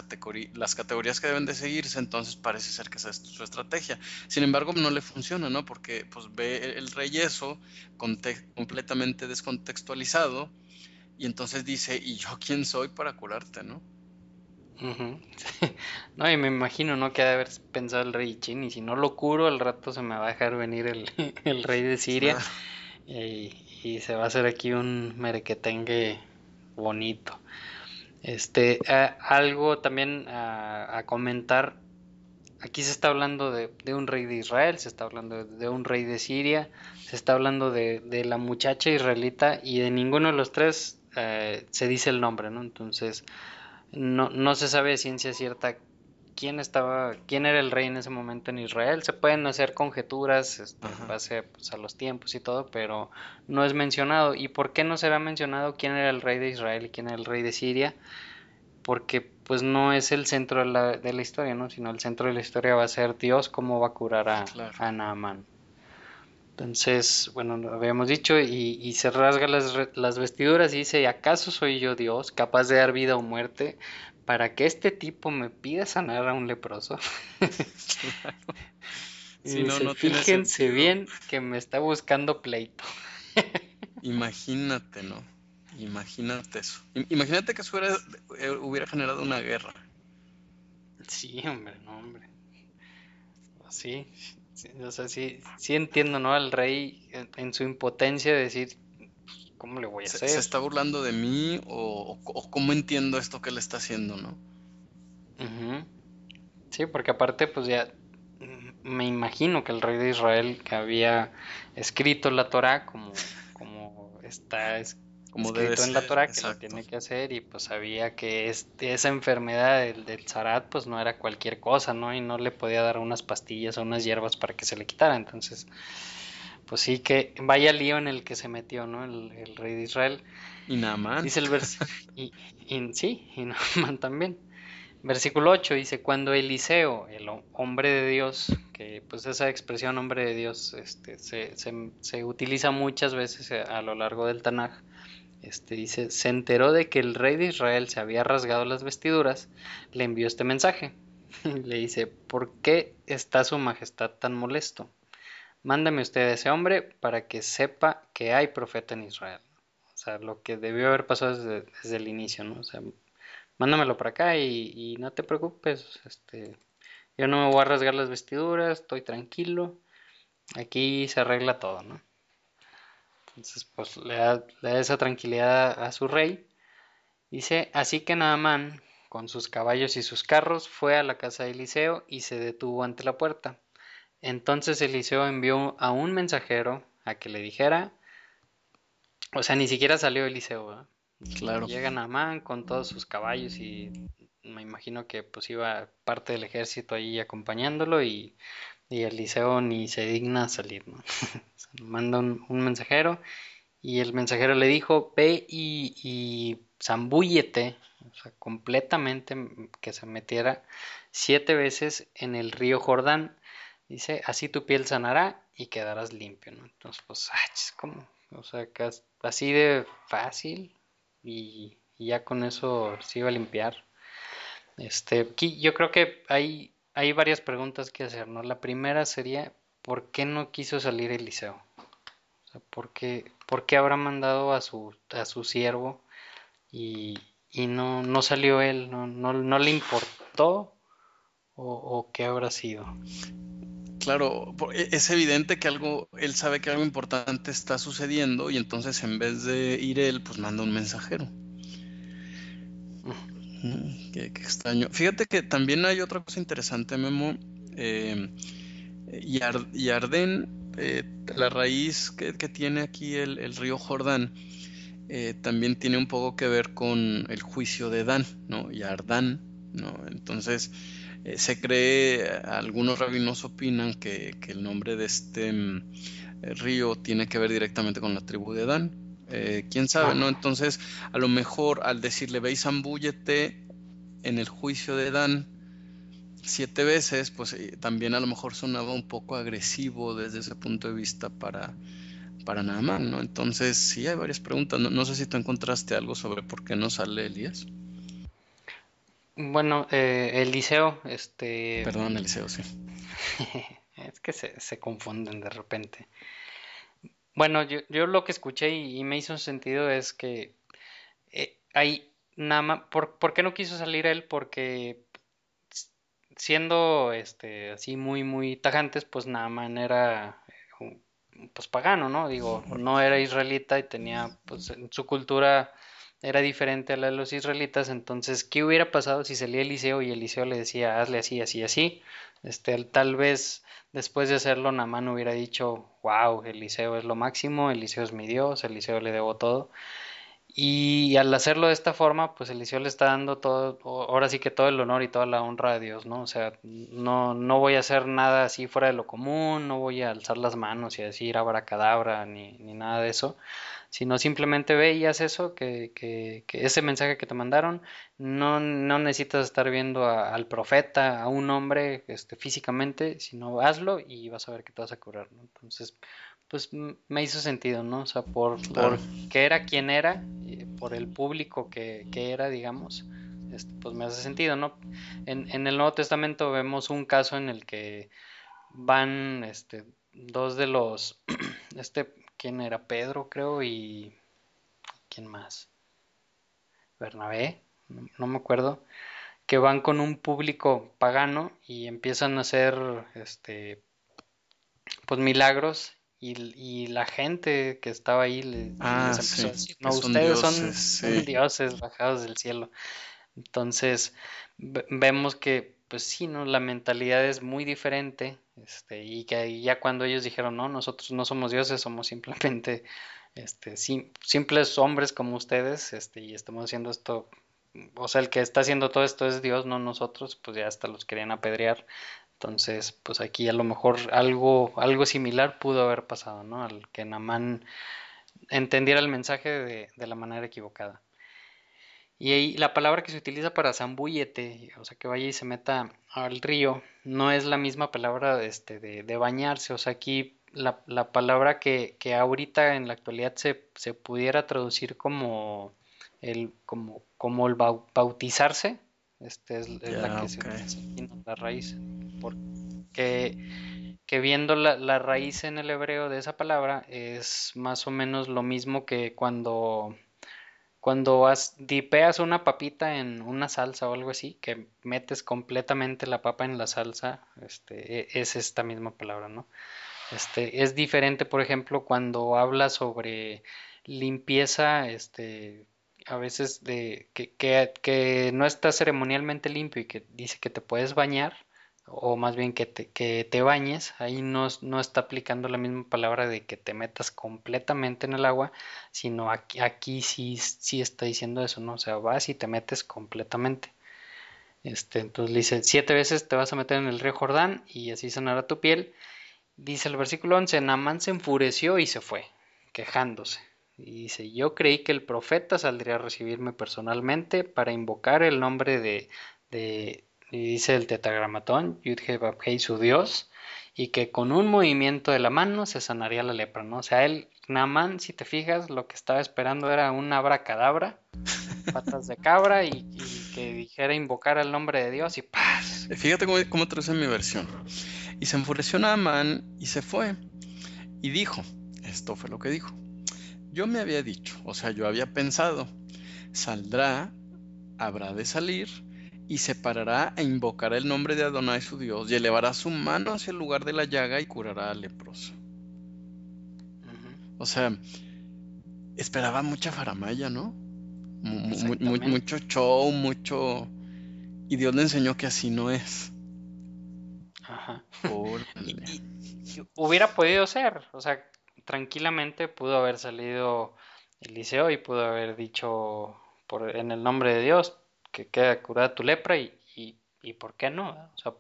las categorías que deben de seguirse, entonces parece ser que esa es su estrategia. Sin embargo, no le funciona, ¿no? Porque pues ve el rey eso completamente descontextualizado y entonces dice, ¿y yo quién soy para curarte, no? no, y me imagino, ¿no? Que ha de haber pensado el rey Chin, y si no lo curo, al rato se me va a dejar venir el, rey de Siria y, se va a hacer aquí un merequetengue bonito. Este, algo también a, comentar, aquí se está hablando de, un rey de Israel, se está hablando de, un rey de Siria, se está hablando de, de la muchacha israelita y de ninguno de los tres eh, se dice el nombre, ¿no? Entonces, no, no se sabe de ciencia cierta quién estaba, quién era el rey en ese momento en Israel. Se pueden hacer conjeturas este, en base pues, a los tiempos y todo, pero no es mencionado. ¿Y por qué no será mencionado quién era el rey de Israel y quién era el rey de Siria? Porque pues no es el centro de la, de la historia, ¿no? Sino el centro de la historia va a ser Dios cómo va a curar a, a Naaman. Entonces, bueno, lo habíamos dicho, y, se rasga las, vestiduras y dice, ¿acaso soy yo Dios, capaz de dar vida o muerte, para que este tipo me pida sanar a un leproso? fíjense bien que me está buscando pleito. Imagínate, ¿no? Imagínate eso. Imagínate que eso eh, hubiera generado una guerra. Sí, hombre, no, hombre. Sí, o sea, sí, sí entiendo, ¿no? Al rey en, su impotencia de decir, ¿cómo le voy a hacer? ¿Se está burlando de mí o, cómo entiendo esto que le está haciendo, no? Sí, porque aparte, pues ya mm, me imagino que el rey de Israel que había escrito la Torah como, como está como escrito en la Torah que lo tiene que hacer y pues sabía que este, esa enfermedad del, del zarat pues no era cualquier cosa, ¿no? Y no le podía dar unas pastillas o unas hierbas para que se le quitara, entonces pues sí que vaya lío en el que se metió, ¿no? El, rey de Israel. Y Naaman. Dice el versículo, y, sí, y Naaman también. Versículo 8 dice, cuando Eliseo, el hombre de Dios, que pues esa expresión hombre de Dios este, se, se, se utiliza muchas veces a lo largo del Tanaj, este dice, se enteró de que el rey de Israel se había rasgado las vestiduras, le envió este mensaje. le dice, ¿por qué está su majestad tan molesto? Mándame usted a ese hombre para que sepa que hay profeta en Israel. O sea, lo que debió haber pasado desde, el inicio, ¿no? O sea, mándamelo para acá y, y, no te preocupes, este, yo no me voy a rasgar las vestiduras, estoy tranquilo, aquí se arregla todo, ¿no? Entonces, pues le da, esa tranquilidad a su rey. Dice, así que Naamán, con sus caballos y sus carros, fue a la casa de Eliseo y se detuvo ante la puerta. Entonces Eliseo envió a un mensajero a que le dijera, o sea, ni siquiera salió Eliseo, Claro. Llega Naamán con todos sus caballos y me imagino que pues iba parte del ejército ahí acompañándolo y y Eliseo ni se digna salir, ¿no? Manda un, mensajero y el mensajero le dijo, ve y, y zambúllete, o sea, completamente que se metiera siete veces en el río Jordán. Dice, así tu piel sanará y quedarás limpio, ¿no? Entonces, pues, como, o sea, así de fácil y, y, ya con eso se iba a limpiar. Este, aquí yo creo que hay hay varias preguntas que hacer, ¿no? La primera sería, ¿por qué no quiso salir Eliseo? O sea, ¿por qué, por qué habrá mandado a su, a su siervo y, y no, no salió él? ¿No, no, le importó? ¿O, ¿O qué habrá sido? Claro, e, es evidente que algo, él sabe que algo importante está sucediendo y entonces en vez de ir él, pues manda un mensajero. Qué, extraño. Fíjate que también hay otra cosa interesante, Memo. Eh, Yarden, eh, la raíz que, tiene aquí el, río Jordán, eh, también tiene un poco que ver con el juicio de Dan, ¿no? Yardán, ¿no? Entonces, eh, se cree, algunos rabinos opinan que, el nombre de este mm, río tiene que ver directamente con la tribu de Dan. Quién sabe, ¿no? Entonces, a lo mejor al decirle veis ambúllete en el juicio de Dan siete veces, pues eh, también a lo mejor sonaba un poco agresivo desde ese punto de vista para, para ¿no? Entonces, sí, hay varias preguntas. No, sé si tú encontraste algo sobre por qué no sale Elías. Bueno, eh, Eliseo, este... Perdón, Eliseo, sí. es que se, confunden de repente. Bueno, yo, yo lo que escuché y, me hizo sentido es que eh, hay nada ¿por, qué no quiso salir él? Porque siendo este así muy muy tajantes, pues Naaman era pues pagano, ¿no? Digo, no era israelita y tenía pues en su cultura era diferente a la de los israelitas, entonces ¿qué hubiera pasado si salía Eliseo y Eliseo le decía, hazle así, así, así? Este, tal vez después de hacerlo Naaman hubiera dicho, wow, Eliseo es lo máximo, Eliseo es mi Dios, Eliseo le debo todo. Y al hacerlo de esta forma, pues Eliseo le está dando todo, ahora sí que todo el honor y toda la honra a Dios, ¿no? O sea, no, no voy a hacer nada así fuera de lo común, no voy a alzar las manos y decir abracadabra ni, ni nada de eso, sino simplemente ve y haz eso, que, que, que ese mensaje que te mandaron, no, no necesitas estar viendo al profeta, a un hombre este, físicamente, sino hazlo y vas a ver que te vas a curar, ¿no? Entonces, pues me hizo sentido, ¿no? O sea, por, por que era quien era, por el público que, era, digamos, este, pues me hace sentido, ¿no? En, en, el Nuevo Testamento vemos un caso en el que van este, dos de los, este, ¿quién era? Pedro, creo, y ¿quién más? Bernabé, no, me acuerdo, que van con un público pagano y empiezan a hacer, este, pues milagros y, la gente que estaba ahí les, ah, empezó a decir, no, ustedes son dioses bajados del cielo. Entonces, vemos que, pues sí, ¿no? La mentalidad es muy diferente, este, y que ya cuando ellos dijeron, no, nosotros no somos dioses, somos simplemente, este, simples hombres como ustedes, este, y estamos haciendo esto o sea, el que está haciendo todo esto es Dios, no nosotros, pues ya hasta los querían apedrear. Entonces, pues aquí a lo mejor algo, algo similar pudo haber pasado, ¿no? Al que Namán entendiera el mensaje de, de la manera equivocada. Y ahí la palabra que se utiliza para zambullete, o sea, que vaya y se meta al río, no es la misma palabra este, de, de bañarse. O sea, aquí la, la palabra que, que, ahorita en la actualidad se, se pudiera traducir como el, como, como el bautizarse, este es, la que se utiliza la raíz, porque que viendo la, la, raíz en el hebreo de esa palabra es más o menos lo mismo que cuando cuando dipeas una papita en una salsa o algo así, que metes completamente la papa en la salsa, este, e, es esta misma palabra, ¿no? Este, es diferente, por ejemplo, cuando habla sobre limpieza, este, a veces de que, que, que no está ceremonialmente limpio y que dice que te puedes bañar, o más bien que te, que te bañes, ahí no, no, está aplicando la misma palabra de que te metas completamente en el agua, sino aquí, aquí sí, sí está diciendo eso, ¿no? O sea, vas y te metes completamente. Este, entonces dice, siete veces te vas a meter en el río Jordán y así sanará tu piel. Dice el versículo 11, Naamán se enfureció y se fue, quejándose. Y dice, yo creí que el profeta saldría a recibirme personalmente para invocar el nombre de, de y dice el tetragramatón, Yudhe Babhei su Dios, y que con un movimiento de la mano se sanaría la lepra, ¿no? O sea, él, Naamán, si te fijas, lo que estaba esperando era un abracadabra, patas de cabra, y, que dijera invocar el nombre de Dios y ¡paz! Fíjate cómo, cómo traduce mi versión. Y se enfureció Naamán y se fue. Y dijo, esto fue lo que dijo. Yo me había dicho, o sea, yo había pensado, saldrá, habrá de salir, y se parará e invocará el nombre de Adonai su Dios y elevará su mano hacia el lugar de la llaga y curará al leproso. O sea, esperaba mucha faramaya, ¿no? mucho show, mucho... Y Dios le enseñó que así no es. Ajá. hubiera podido ser, o sea, tranquilamente pudo haber salido Eliseo y pudo haber dicho por, en el nombre de Dios, que queda curada tu lepra y, y, ¿por qué no? O sea,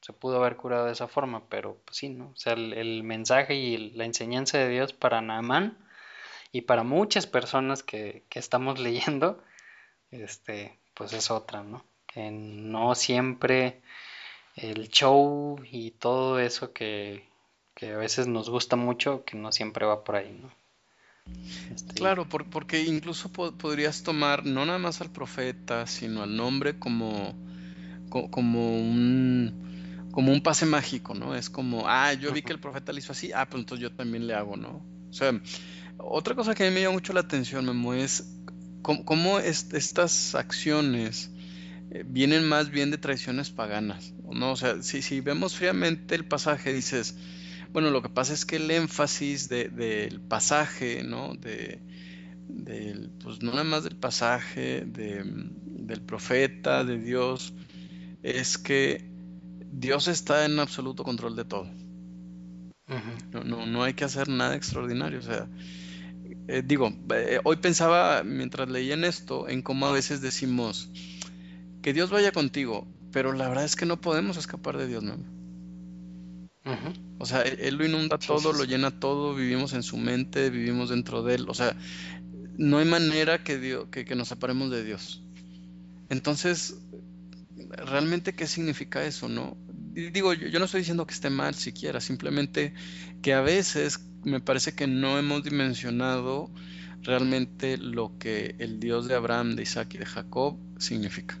se pudo haber curado de esa forma, pero pues sí, ¿no? O sea, el, mensaje y la enseñanza de Dios para Naamán y para muchas personas que, que estamos leyendo, este, pues es otra, ¿no? Que no siempre el show y todo eso que, que a veces nos gusta mucho, que no siempre va por ahí, ¿no? Este, claro, porque incluso podrías tomar no nada más al profeta, sino al nombre como, como un como un pase mágico, ¿no? Es como, ah, yo vi que el profeta le hizo así, ah, pues entonces yo también le hago, ¿no? O sea, otra cosa que a mí me llama mucho la atención, Memo, es cómo, estas acciones eh, vienen más bien de tradiciones paganas, ¿no? O sea, si, si vemos fríamente el pasaje, dices, bueno, lo que pasa es que el énfasis del pasaje, ¿no? De, pues no nada más del pasaje, del profeta, de Dios, es que Dios está en absoluto control de todo. no, no, hay que hacer nada extraordinario. O sea, eh, digo, eh, hoy pensaba mientras leía en esto, en cómo a veces decimos que Dios vaya contigo, pero la verdad es que no podemos escapar de Dios, ¿no? O sea, él, lo inunda todo, lo llena todo, vivimos en su mente, vivimos dentro de él. O sea, no hay manera que, Dios, que, nos separemos de Dios. Entonces, ¿realmente qué significa eso, no? digo, yo, no estoy diciendo que esté mal siquiera, simplemente que a veces me parece que no hemos dimensionado realmente lo que el Dios de Abraham, de Isaac y de Jacob significa.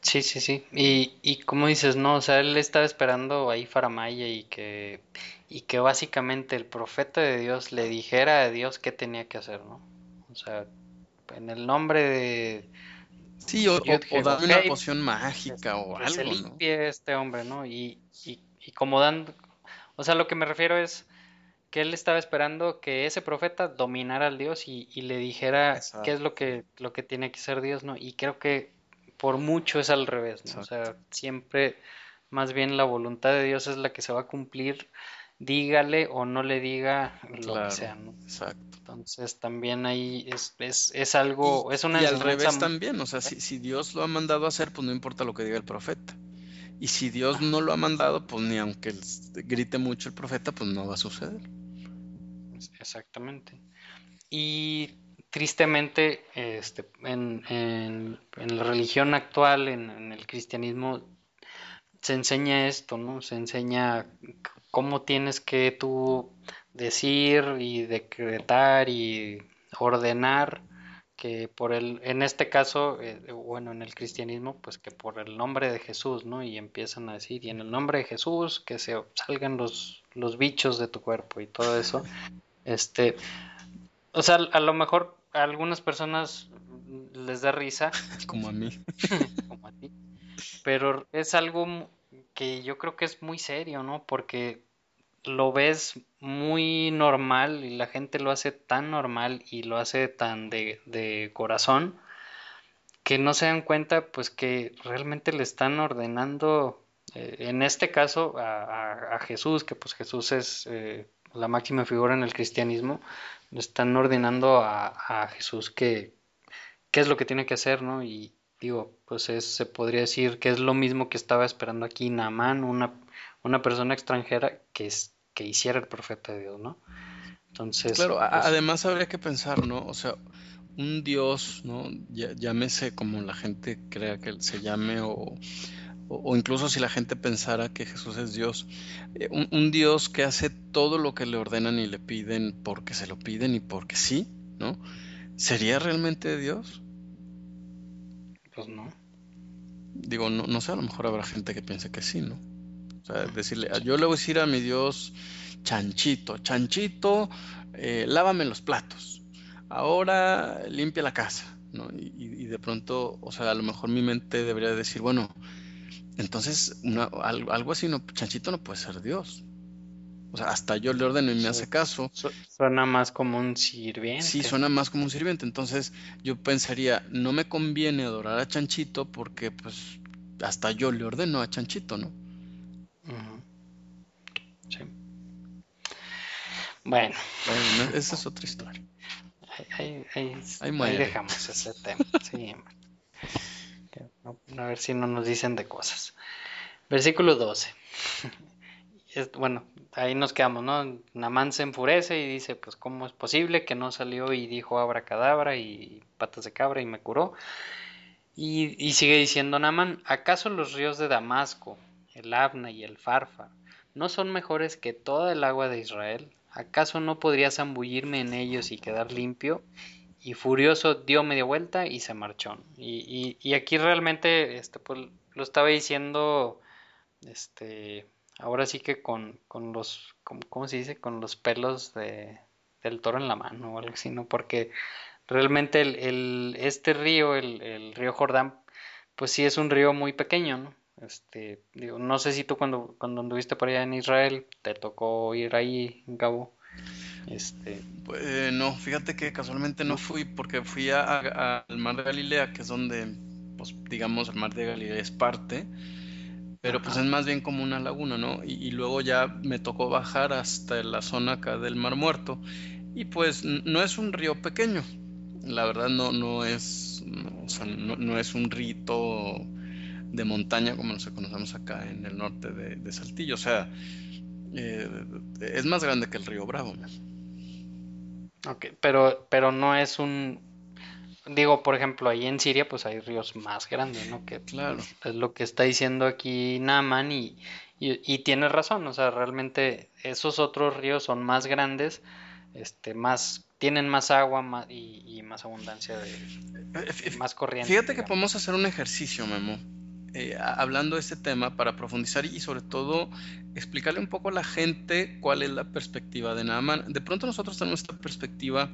Sí, sí, sí. Y, y como dices, no, o sea, él estaba esperando ahí Faramaya y que, y que básicamente el profeta de Dios le dijera a Dios qué tenía que hacer, ¿no? O sea, en el nombre de... Sí, o, o, darle una poción mágica o algo, se limpie este hombre, ¿no? Y, y, y como dando... O sea, lo que me refiero es que él estaba esperando que ese profeta dominara al Dios y, y le dijera qué es lo que, lo que tiene que ser Dios, ¿no? Y creo que por mucho es al revés, ¿no? O sea, siempre más bien la voluntad de Dios es la que se va a cumplir, dígale o no le diga lo que sea, ¿no? Exacto. Entonces también ahí es, es, es algo, es una Y al revés también, o sea, si, si Dios lo ha mandado a hacer, pues no importa lo que diga el profeta. Y si Dios no lo ha mandado, pues ni aunque grite mucho el profeta, pues no va a suceder. Exactamente. Y tristemente este, en, la religión actual, en, el cristianismo, se enseña esto, ¿no? Se enseña cómo tienes que tú decir y decretar y ordenar que por el, en este caso, eh, bueno, en el cristianismo, pues que por el nombre de Jesús, ¿no? Y empiezan a decir, y en el nombre de Jesús, que se salgan los, los bichos de tu cuerpo y todo eso. Este, o sea, a lo mejor a algunas personas les da risa. Como a mí. como a ti. Pero es algo que yo creo que es muy serio, ¿no? Porque lo ves muy normal y la gente lo hace tan normal y lo hace tan de, corazón que no se dan cuenta pues que realmente le están ordenando eh, en este caso a, Jesús que pues Jesús es eh, la máxima figura en el cristianismo están ordenando a, Jesús que qué es lo que tiene que hacer no y digo pues se podría decir que es lo mismo que estaba esperando aquí Naamán una una persona extranjera que es que hiciera el profeta de Dios, ¿no? Entonces. Claro, pues, además habría que pensar, ¿no? O sea, un Dios, ¿no? Llámese como la gente crea que se llame o, o, incluso si la gente pensara que Jesús es Dios, eh, un, Dios que hace todo lo que le ordenan y le piden porque se lo piden y porque sí, ¿no? ¿Sería realmente Dios? Pues no. Digo, no, no sé, a lo mejor habrá gente que piense que sí, ¿no? decirle, yo le voy a decir a mi Dios, chanchito, chanchito, eh, lávame los platos. Ahora limpia la casa. ¿no? Y, de pronto, o sea, a lo mejor mi mente debería decir, bueno, entonces algo, así, no, chanchito no puede ser Dios. O sea, hasta yo le ordeno y me hace caso. Suena más como un sirviente. Sí, suena más como un sirviente. Entonces yo pensaría, no me conviene adorar a Chanchito porque pues hasta yo le ordeno a Chanchito, ¿no? Sí. Bueno. esa es otra historia. Ahí, dejamos ese tema. Sí, a ver si no nos dicen de cosas. Versículo 12. bueno, ahí nos quedamos, ¿no? Namán se enfurece y dice, pues, ¿cómo es posible que no salió y dijo abracadabra y patas de cabra y me curó? Y, sigue diciendo Namán, ¿acaso los ríos de Damasco el Abna y el Farfa, ¿no son mejores que toda el agua de Israel? ¿Acaso no podría zambullirme en ellos y quedar limpio? Y furioso dio media vuelta y se marchó. Y, y, aquí realmente este, pues, lo estaba diciendo, este, ahora sí que con, con los, ¿cómo, se dice? Con los pelos de, del toro en la mano o algo así, ¿no? Porque realmente el, este río, el, el río Jordán, pues sí es un río muy pequeño, ¿no? Este, digo, no sé si tú cuando, cuando anduviste por allá en Israel te tocó ir ahí, Gabo. Este... Pues, no, fíjate que casualmente no fui porque fui al mar de Galilea, que es donde, pues digamos, el mar de Galilea es parte, pero pues es más bien como una laguna, ¿no? Y, luego ya me tocó bajar hasta la zona acá del Mar Muerto y pues no es un río pequeño, la verdad no, no es, o sea, no, no es un rito de montaña como nos conocemos acá en el norte de, Saltillo. O sea, eh, es más grande que el río Bravo. Ok, pero, pero no es un... Digo, por ejemplo, ahí en Siria pues hay ríos más grandes, ¿no? Que claro. es lo que está diciendo aquí Naman y, y, tiene razón, o sea, realmente esos otros ríos son más grandes, este, más, tienen más agua más, y, más abundancia de, eh, más corriente. Fíjate que podemos hacer un ejercicio, Memo. Eh, hablando de este tema para profundizar y sobre todo explicarle un poco a la gente cuál es la perspectiva de Naaman. De pronto nosotros tenemos esta perspectiva,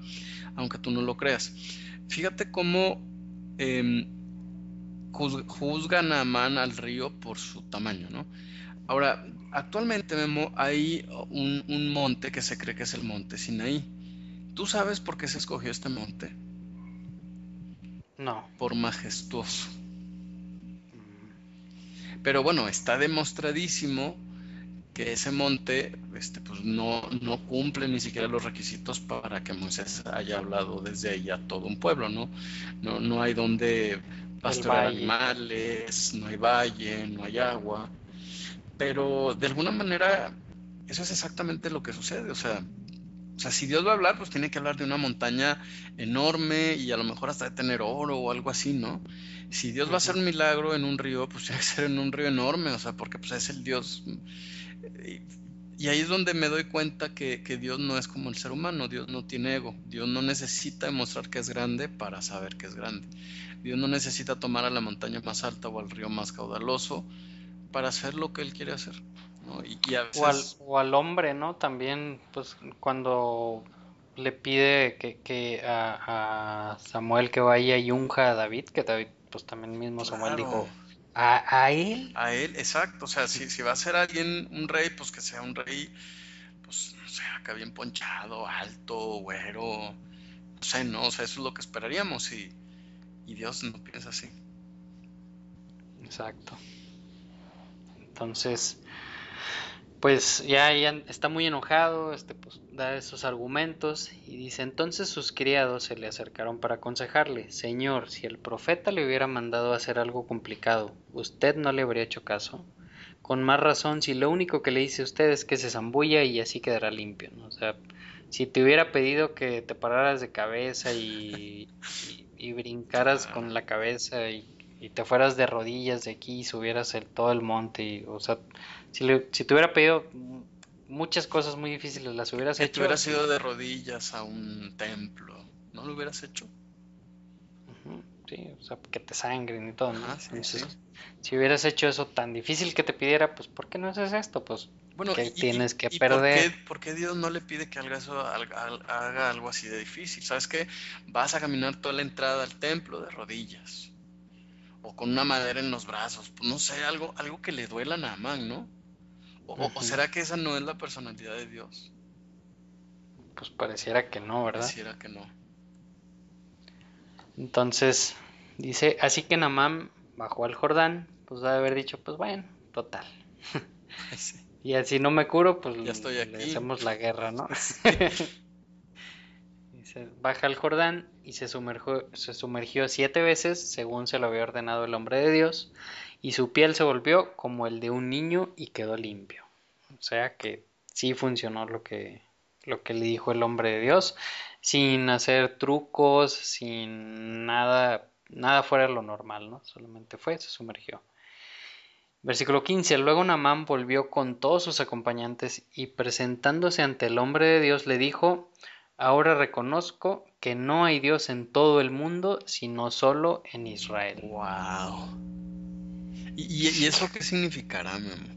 aunque tú no lo creas. Fíjate cómo eh, juzga Naaman al río por su tamaño, ¿no? Ahora, actualmente Memo, hay un, un monte que se cree que es el monte Sinaí. ¿Tú sabes por qué se escogió este monte? No. Por majestuoso. Pero bueno, está demostradísimo que ese monte este, pues no, no cumple ni siquiera los requisitos para que Moisés haya hablado desde ahí a todo un pueblo, ¿no? No, no hay donde pastorear animales, no hay valle, no hay agua. Pero de alguna manera eso es exactamente lo que sucede. O sea, O sea, si Dios va a hablar, pues tiene que hablar de una montaña enorme y a lo mejor hasta de tener oro o algo así, ¿no? Si Dios va a hacer un milagro en un río, pues tiene que ser en un río enorme, o sea, porque pues es el Dios. Y ahí es donde me doy cuenta que, que, Dios no es como el ser humano, Dios no tiene ego, Dios no necesita demostrar que es grande para saber que es grande. Dios no necesita tomar a la montaña más alta o al río más caudaloso para hacer lo que Él quiere hacer. Y, o, al, hombre, ¿no? También, pues cuando le pide que, que a, Samuel que vaya y unja a David, que David, pues también mismo Samuel dijo, ¿A, él? A él, exacto. O sea, si, si va a ser alguien, un rey, pues que sea un rey, pues, no sé, acá bien ponchado, alto, güero. No sé, no, o sea, eso es lo que esperaríamos y, y Dios no piensa así. Exacto. Entonces, pues ya, está muy enojado, este, pues, da esos argumentos y dice, entonces sus criados se le acercaron para aconsejarle, Señor, si el profeta le hubiera mandado hacer algo complicado, ¿usted no le habría hecho caso? Con más razón, si lo único que le dice a usted es que se zambulla y así quedará limpio, ¿no? O sea, si te hubiera pedido que te pararas de cabeza y, y, brincaras con la cabeza y, te fueras de rodillas de aquí y subieras el, todo el monte, y, o sea, si, si te hubiera pedido muchas cosas muy difíciles, las hubieras hecho. Si hubieras ido de rodillas a un templo, ¿no lo hubieras hecho? sí, o sea, que te sangren y todo, ¿no? Si hubieras hecho eso tan difícil que te pidiera, pues, ¿por qué no haces esto? Pues, bueno, que tienes que perder. Por qué, ¿por qué, Dios no le pide que haga, eso, haga algo así de difícil? ¿Sabes qué? Vas a caminar toda la entrada al templo de rodillas. O con una madera en los brazos. No sé, algo, algo que le duela a Naamán, ¿no? O, será que esa no es la personalidad de Dios? Pues pareciera que no, ¿verdad? Pareciera que no. Entonces, dice, así que Namán bajó al Jordán, pues debe haber dicho, pues bueno, total. y así no me curo, pues ya estoy aquí. le hacemos la guerra, ¿no? dice, baja al Jordán y se sumergió, se sumergió siete veces, según se lo había ordenado el hombre de Dios, y su piel se volvió como el de un niño y quedó limpio. O sea que sí funcionó lo que, lo que le dijo el hombre de Dios, sin hacer trucos, sin nada, nada fuera de lo normal, ¿no? Solamente fue, se sumergió. Versículo 15. Luego Namán volvió con todos sus acompañantes y presentándose ante el hombre de Dios le dijo, ahora reconozco que no hay Dios en todo el mundo, sino solo en Israel. Wow. ¿Y, eso qué significará, mi amor?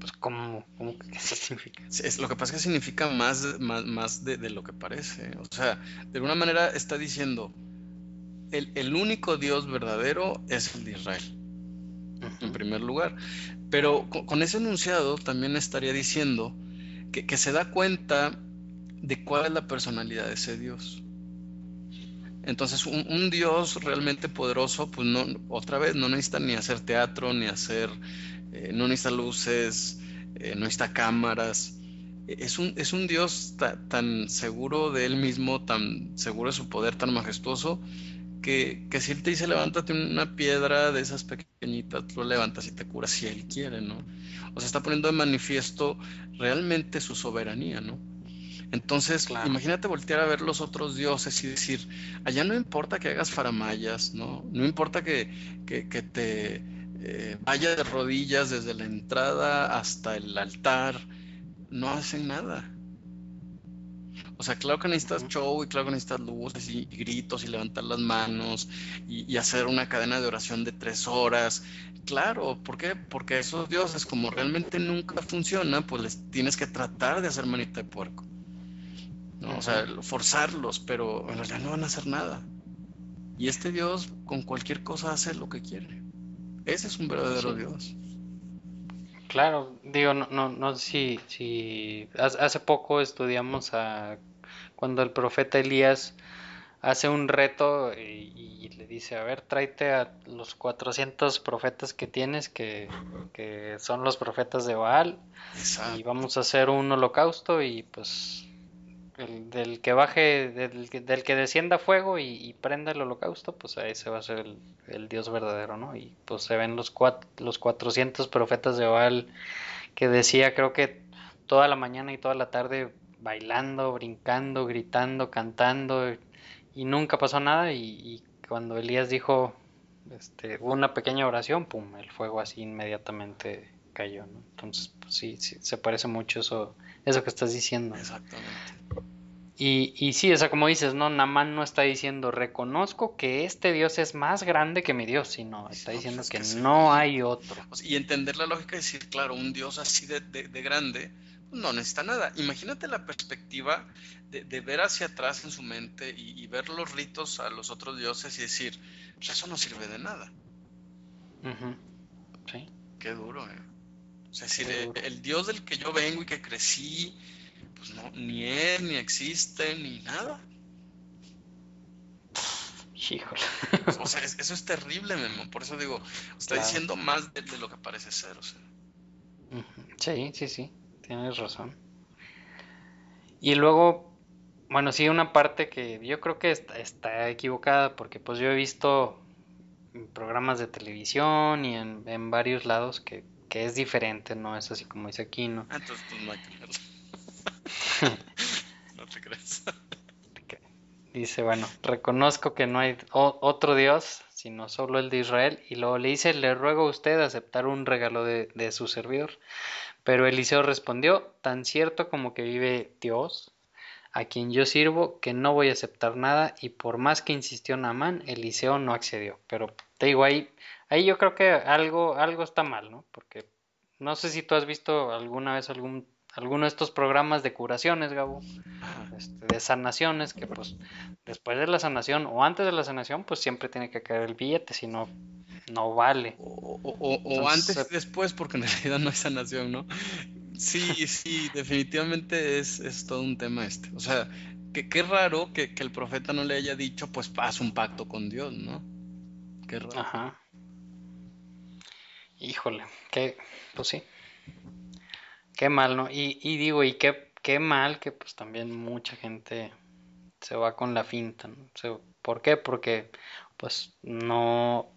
Pues, ¿cómo, cómo que qué significa? Es, lo que pasa es que significa más, más, más de, lo que parece. O sea, de alguna manera está diciendo, el, el único Dios verdadero es el de Israel, en primer lugar. Pero con, ese enunciado también estaría diciendo que, que se da cuenta de cuál es la personalidad de ese Dios. Entonces, un, Dios realmente poderoso, pues no, otra vez, no necesita ni hacer teatro, ni hacer, eh, no necesita luces, eh, no necesita cámaras. Es un, es un Dios tan seguro de él mismo, tan seguro de su poder, tan majestuoso, que, que si él te dice levántate una piedra de esas pequeñitas, tú lo levantas y te curas si él quiere, ¿no? O sea, está poniendo de manifiesto realmente su soberanía, ¿no? Entonces, imagínate voltear a ver los otros dioses y decir, allá no importa que hagas faramayas, ¿no? No importa que, que, te eh, vaya de rodillas desde la entrada hasta el altar, no hacen nada. O sea, claro que necesitas show y claro que necesitas luces y, gritos y levantar las manos y, y, hacer una cadena de oración de tres horas. Claro, ¿por qué? Porque esos dioses, como realmente nunca funcionan, pues les tienes que tratar de hacer manita de puerco. ¿No? O sea, forzarlos, pero en realidad no van a hacer nada. Y este Dios con cualquier cosa hace lo que quiere. Ese es un verdadero Dios. Claro, digo, no, no, no sé si, si hace poco estudiamos a cuando el profeta Elías hace un reto y, le dice, a ver, tráete a los 400 profetas que tienes, que, que son los profetas de Baal, y vamos a hacer un holocausto y pues el, del que baje, del, del que descienda fuego y, prenda el holocausto, pues ahí se va a ser el, Dios verdadero, ¿no? Y pues se ven los, cuatro, los 400 profetas de Baal que decía, creo que toda la mañana y toda la tarde bailando, brincando, gritando, cantando y nunca pasó nada y, y cuando Elías dijo este, una pequeña oración, pum, el fuego así inmediatamente cayó, ¿no? Entonces, pues sí, sí, se parece mucho eso, eso que estás diciendo. Exactamente. Y, y sí, o sea, como dices, no, Namán no está diciendo, reconozco que este Dios es más grande que mi Dios, sino está No, diciendo pues es que que sí. no hay otro. Y entender la lógica y decir, claro, un Dios así de, de- de grande pues, no necesita nada. Imagínate la perspectiva de, de ver hacia atrás en su mente y, y ver los ritos a los otros dioses y decir, pues eso no sirve de nada. Sí, Qué duro, ¿eh? O sea, es decir, el Dios del que yo vengo y que crecí, pues no, ni él, ni existe, ni nada. híjole. O sea, es- eso es terrible, Memo. Por eso digo, está Claro. diciendo más de, de lo que parece ser, o sea. Sí, sí, sí, tienes razón. Y luego, bueno, sí, una parte que yo creo que está, está equivocada, porque pues yo he visto en programas de televisión y en, en varios lados que, que es diferente, no es así como dice aquí, ¿no? Ah, entonces pues no hay que verlo. No te creas. Dice, bueno, reconozco que no hay otro Dios, sino solo el de Israel, y luego le dice, le ruego a usted aceptar un regalo de, de su servidor. Pero Eliseo respondió, tan cierto como que vive Dios, a quien yo sirvo, que no voy a aceptar nada, y por más que insistió Naamán, Eliseo no accedió. Pero te digo, ahí, ahí yo creo que algo, algo está mal, ¿no? Porque no sé si tú has visto alguna vez algún, alguno de estos programas de curaciones, Gabo, este, de sanaciones, que pues después de la sanación o antes de la sanación, pues siempre tiene que caer el billete, si no, no vale. O, o- o- o Entonces, antes y después, porque en realidad no hay sanación, ¿no? Sí, sí, definitivamente es, es todo un tema este. O sea, que, qué raro que, que el profeta no le haya dicho, pues haz un pacto con Dios, ¿no? Qué raro. Ajá. Híjole, qué, pues sí, qué mal, ¿no? Y, digo, y qué, qué mal que pues también mucha gente se va con la finta, ¿no? ¿por qué? Porque pues no,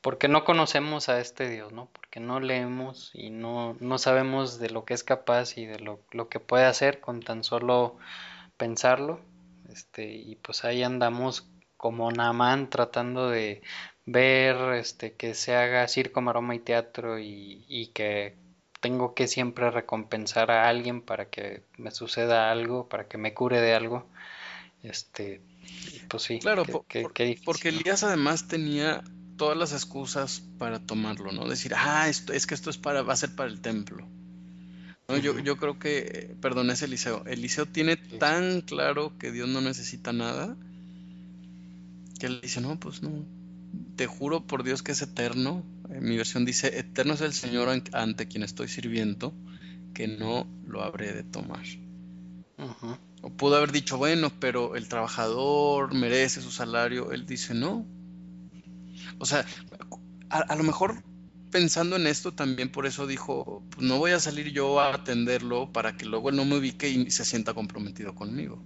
porque no conocemos a este Dios, ¿no? Porque no leemos y no, no sabemos de lo que es capaz y de lo, lo que puede hacer con tan solo pensarlo. Este, y pues ahí andamos como Naamán tratando de ver este que se haga circo, maroma y teatro y, y que tengo que siempre recompensar a alguien para que me suceda algo, para que me cure de algo. Este, pues sí, Claro, qué, po- qué- por- qué difícil, porque ¿no? Elías además tenía todas las excusas para tomarlo, ¿no? Decir, ah, esto, es que esto es para, va a ser para el templo. No, yo, yo creo que, perdón, es Eliseo. Eliseo tiene Sí. tan claro que Dios no necesita nada, que él dice, no, pues no, te juro por Dios que es eterno. Mi versión dice, eterno es el Señor an- ante quien estoy sirviendo, que no lo habré de tomar. O pudo haber dicho, bueno, pero el trabajador merece su salario. Él dice, no. O sea, a, a lo mejor pensando en esto también por eso dijo, pues no voy a salir yo a atenderlo para que luego él no me ubique y se sienta comprometido conmigo.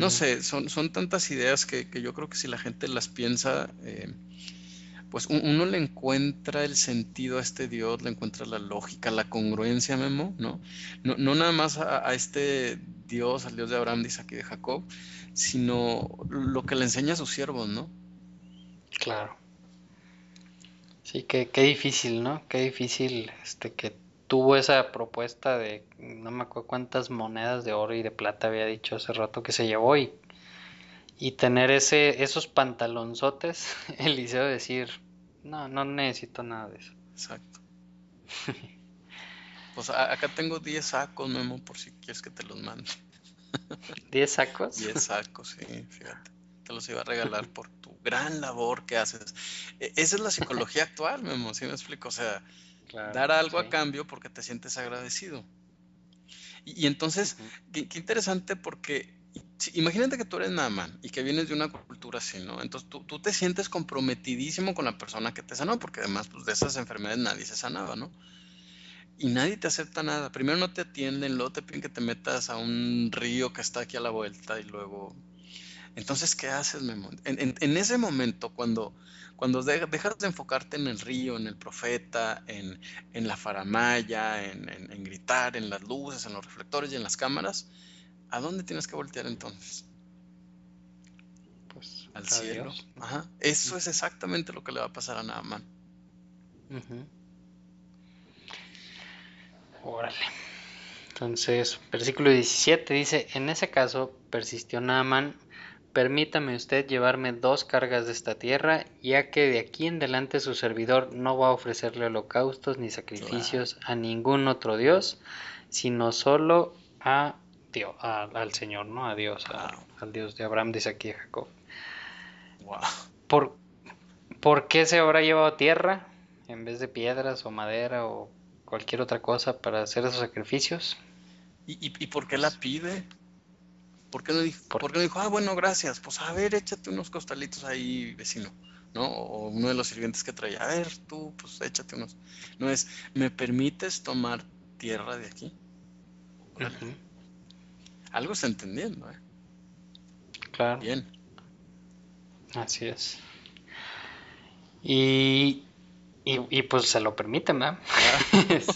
No sé, son, son tantas ideas que, que yo creo que si la gente las piensa, eh, pues un- uno le encuentra el sentido a este Dios, le encuentra la lógica, la congruencia, Memo, ¿no? No, nada más a, a este Dios, al Dios de Abraham, de Isaac y de Jacob, sino lo que le enseña a sus siervos, ¿no? Claro. Sí, qué, qué difícil, ¿no? Qué difícil este que tuvo esa propuesta de no me acuerdo cuántas monedas de oro y de plata había dicho hace rato que se llevó y, y tener ese, esos pantalonzotes, Eliseo decir, no, no necesito nada de eso. Exacto. Pues acá tengo 10 sacos, Memo, por si quieres que te los mande. ¿Diez sacos? 10 sacos, sí, fíjate. Te los iba a regalar por tu gran labor que haces. E- Esa es la psicología actual, Memo, ¿sí me explico? O sea, Claro, dar algo sí. a cambio porque te sientes agradecido. Y, y entonces, qué interesante porque imagínate que tú eres Naaman y que vienes de una cultura así, ¿no? Entonces tú, tú te sientes comprometidísimo con la persona que te sanó, porque además pues, de esas enfermedades nadie se sanaba, ¿no? Y nadie te acepta nada. Primero no te atienden, luego te piden que te metas a un río que está aquí a la vuelta y luego Entonces, ¿qué haces, Memo? En, ese momento, cuando, cuando dejas de enfocarte en el río, en el profeta, en, la faramaya, en, gritar, en las luces, en los reflectores y en las cámaras, ¿a dónde tienes que voltear entonces? Pues al cielo. Ajá. Eso es exactamente lo que le va a pasar a Naaman. Órale. Entonces, versículo 17 dice, en ese caso persistió Naaman Permítame usted llevarme dos cargas de esta tierra, ya que de aquí en adelante su servidor no va a ofrecerle holocaustos ni sacrificios a ningún otro Dios, sino solo a Al Señor, ¿no? A Dios, al Dios de Abraham, de Isaac y Jacob. ¿Por, ¿Por qué se habrá llevado tierra en vez de piedras o madera o cualquier otra cosa para hacer esos sacrificios? ¿Y, y por qué la pide? ¿Por qué no dijo, ¿Por qué no dijo, ah, bueno, gracias, pues a ver, échate unos costalitos ahí, vecino? ¿no? O uno de los sirvientes que traía, a ver, tú, pues échate unos. No es, ¿me permites tomar tierra de aquí? Algo está entendiendo, ¿eh? Claro. Bien. Así es. Y, y, pues se lo permiten, ¿verdad?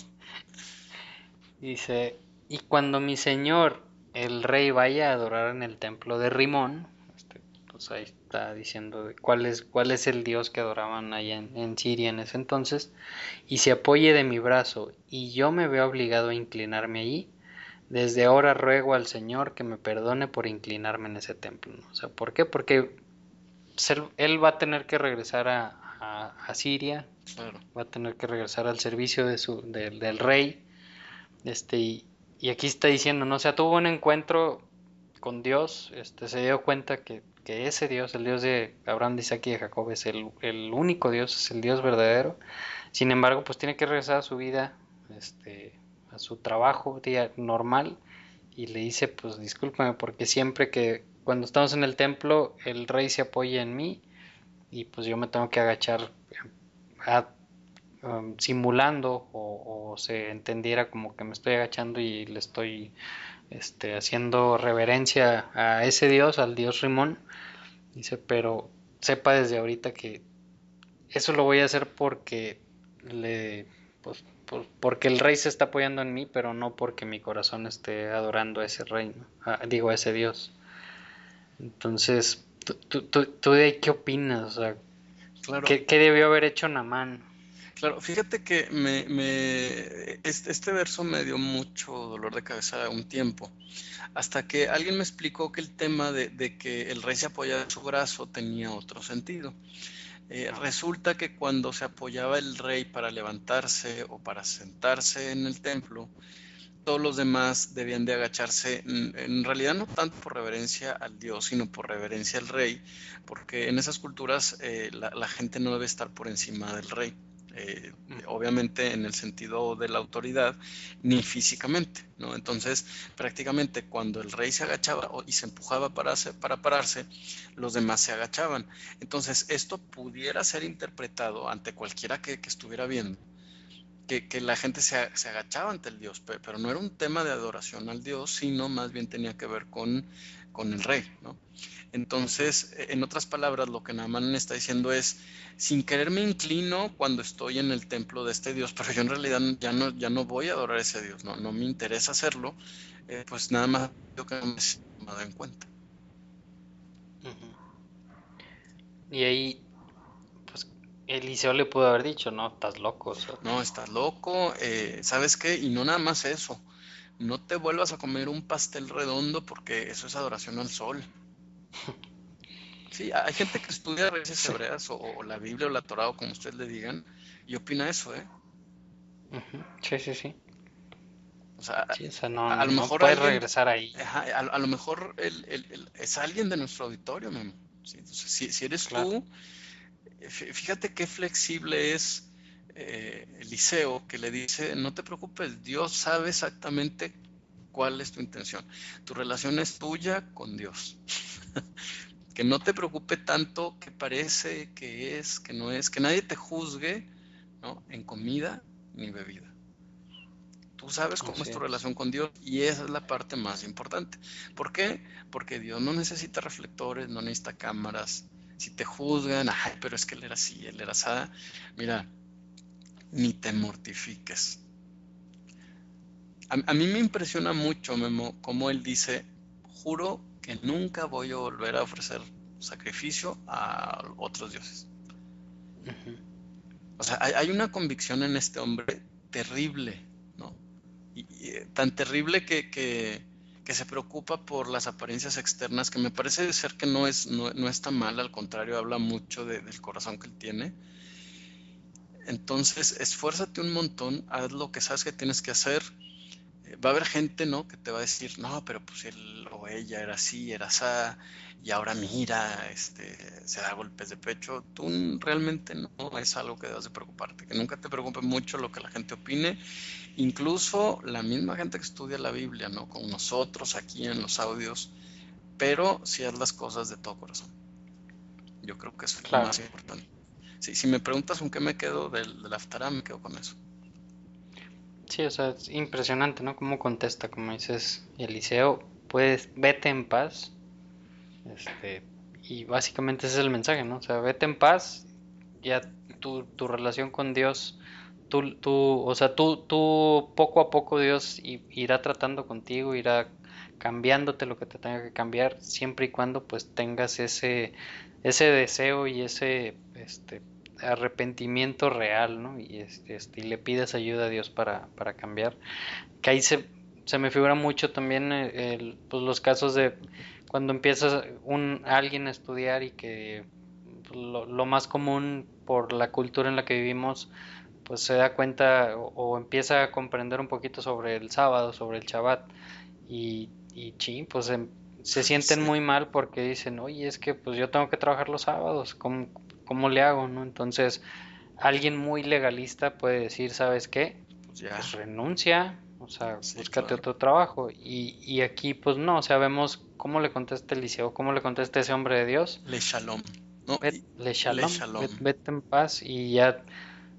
Dice, y cuando mi señor el rey vaya a adorar en el templo de Rimón, este, pues ahí está diciendo cuál es, cuál es el dios que adoraban allá en, Siria en ese entonces, y se apoye de mi brazo, y yo me veo obligado a inclinarme allí, desde ahora ruego al Señor que me perdone por inclinarme en ese templo. O sea, ¿por qué? Porque él va a tener que regresar a, Siria, va a tener que regresar al servicio de su, del rey, este, y, y aquí está diciendo, no o sea, tuvo un encuentro con Dios, este, se dio cuenta que, ese Dios, el Dios de Abraham, de Isaac y de Jacob, es el, único Dios, es el Dios verdadero. Sin embargo, pues tiene que regresar a su vida, este, a su trabajo día normal, y le dice, pues discúlpame, porque siempre que cuando estamos en el templo, el rey se apoya en mí, y pues yo me tengo que agachar a Um, simulando o, se entendiera como que me estoy agachando y le estoy este, haciendo reverencia a ese dios, al dios Rimón. Dice, pero sepa desde ahorita que eso lo voy a hacer porque le pues, pues, porque el rey se está apoyando en mí, pero no porque mi corazón esté adorando a ese rey, ah, digo a ese dios. Entonces, ¿tú, tú, de qué opinas? ¿qué, ¿qué, debió haber hecho Namán? Claro, fíjate que me, este, verso me dio mucho dolor de cabeza un tiempo, hasta que alguien me explicó que el tema de, que el rey se apoyaba en su brazo tenía otro sentido. Eh, resulta que cuando se apoyaba el rey para levantarse o para sentarse en el templo, todos los demás debían de agacharse, en realidad no tanto por reverencia al Dios, sino por reverencia al rey, porque en esas culturas eh, la gente no debe estar por encima del rey. Eh, obviamente en el sentido de la autoridad, ni físicamente, ¿no? Entonces, prácticamente cuando el rey se agachaba y se empujaba para, para pararse, los demás se agachaban. Entonces, esto pudiera ser interpretado ante cualquiera que, estuviera viendo, que, la gente se, se, agachaba ante el Dios, pero no era un tema de adoración al Dios, sino más bien tenía que ver con, con el rey, ¿no? Entonces, e, en otras palabras, lo que Naaman está diciendo es, sin querer me inclino cuando estoy en el templo de este Dios, pero yo en realidad ya no, ya no voy a adorar a ese Dios, no, no me interesa hacerlo, eh, pues nada más yo que no me he tomado en cuenta. Y ahí, pues Eliseo le pudo haber dicho, no, estás loco. No, estás loco, eh, ¿sabes qué? Y no nada más eso, no te vuelvas a comer un pastel redondo porque eso es adoración al sol. Sí, hay gente que estudia raíces hebreas o, la Biblia o la Torah o como ustedes le digan y opina eso, ¿eh? Sí, sí, sí. O sea, no, a, lo mejor puedes regresar ahí. a, lo mejor es alguien de nuestro auditorio, Memo. si, eres tú, fíjate qué flexible es eh, Eliseo que le dice, no te preocupes, Dios sabe exactamente cuál es tu intención. Tu relación es tuya con Dios. que no te preocupe tanto que parece, que es, que no es, que nadie te juzgue ¿no? en comida ni bebida. Tú sabes cómo es tu relación con Dios y esa es la parte más importante. ¿Por qué? Porque Dios no necesita reflectores, no necesita cámaras. Si te juzgan, ay, pero es que él era así, él era así. Mira, ni te mortifiques. A, mí me impresiona mucho, Memo, cómo él dice, juro que nunca voy a volver a ofrecer sacrificio a otros dioses. O sea, hay, una convicción en este hombre terrible, ¿no? Y, eh, tan terrible que, que, se preocupa por las apariencias externas, que me parece ser que no, es, no, no está mal, al contrario, habla mucho del corazón que él tiene. Entonces, esfuérzate un montón, haz lo que sabes que tienes que hacer, va a haber gente, ¿no? Que te va a decir, no, pero pues él o ella era así, era así, y ahora mira, este, se da golpes de pecho. Tú realmente no es algo que debas de preocuparte, que nunca te preocupe mucho lo que la gente opine, incluso la misma gente que estudia la Biblia, ¿no? Con nosotros aquí en los audios, pero si haz las cosas de todo corazón. Yo creo que eso es lo más importante. Sí, si me preguntas con qué me quedo del, del Aftará, me quedo con eso. Sí, o sea, es impresionante, ¿no? Cómo contesta, como dices, Eliseo, pues vete en paz. Este, y básicamente ese es el mensaje, ¿no? O sea, vete en paz, ya tu, tu relación con Dios, tú, tú, o sea, tú, tú poco a poco Dios irá tratando contigo, irá cambiándote lo que te tenga que cambiar, siempre y cuando pues tengas ese, ese deseo y ese, este, arrepentimiento real, ¿no? Y, este, y le pides ayuda a Dios para, para cambiar. Que ahí se, se me figura mucho también eh, el, pues los casos de cuando empiezas un, alguien a estudiar y que pues, lo, más común por la cultura en la que vivimos, pues se da cuenta o, empieza a comprender un poquito sobre el sábado, sobre el Shabbat. Y, y sí, pues em, se sienten muy mal porque dicen, oye, es que pues yo tengo que trabajar los sábados, ¿cómo, ¿cómo le hago? ¿no? Entonces, alguien muy legalista puede decir, ¿sabes qué? Pues, pues renuncia, o sea, búscate otro trabajo. Y, y, aquí, pues no, o sea, vemos cómo le contesta Eliseo, cómo le contesta ese hombre de Dios. Le shalom. le shalom. Vete, en paz y ya,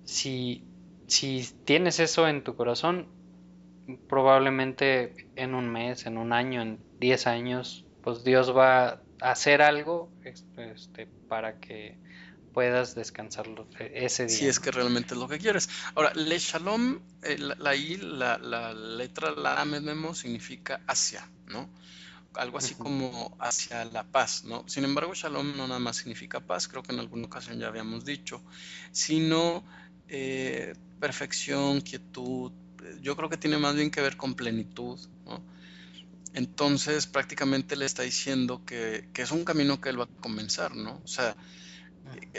si, si tienes eso en tu corazón, probablemente en un mes, en un año, en diez años, pues Dios va a hacer algo este, para que puedas descansar e, ese día. Si es que realmente es lo que quieres. Ahora, le shalom, eh, la, la, la, letra la memo significa hacia, ¿no? Algo así como hacia la paz, ¿no? Sin embargo, shalom no nada más significa paz, creo que en alguna ocasión ya habíamos dicho, sino eh, perfección, quietud, yo creo que tiene más bien que ver con plenitud, ¿no? Entonces prácticamente le está diciendo que, que es un camino que él va a comenzar, ¿no? O sea,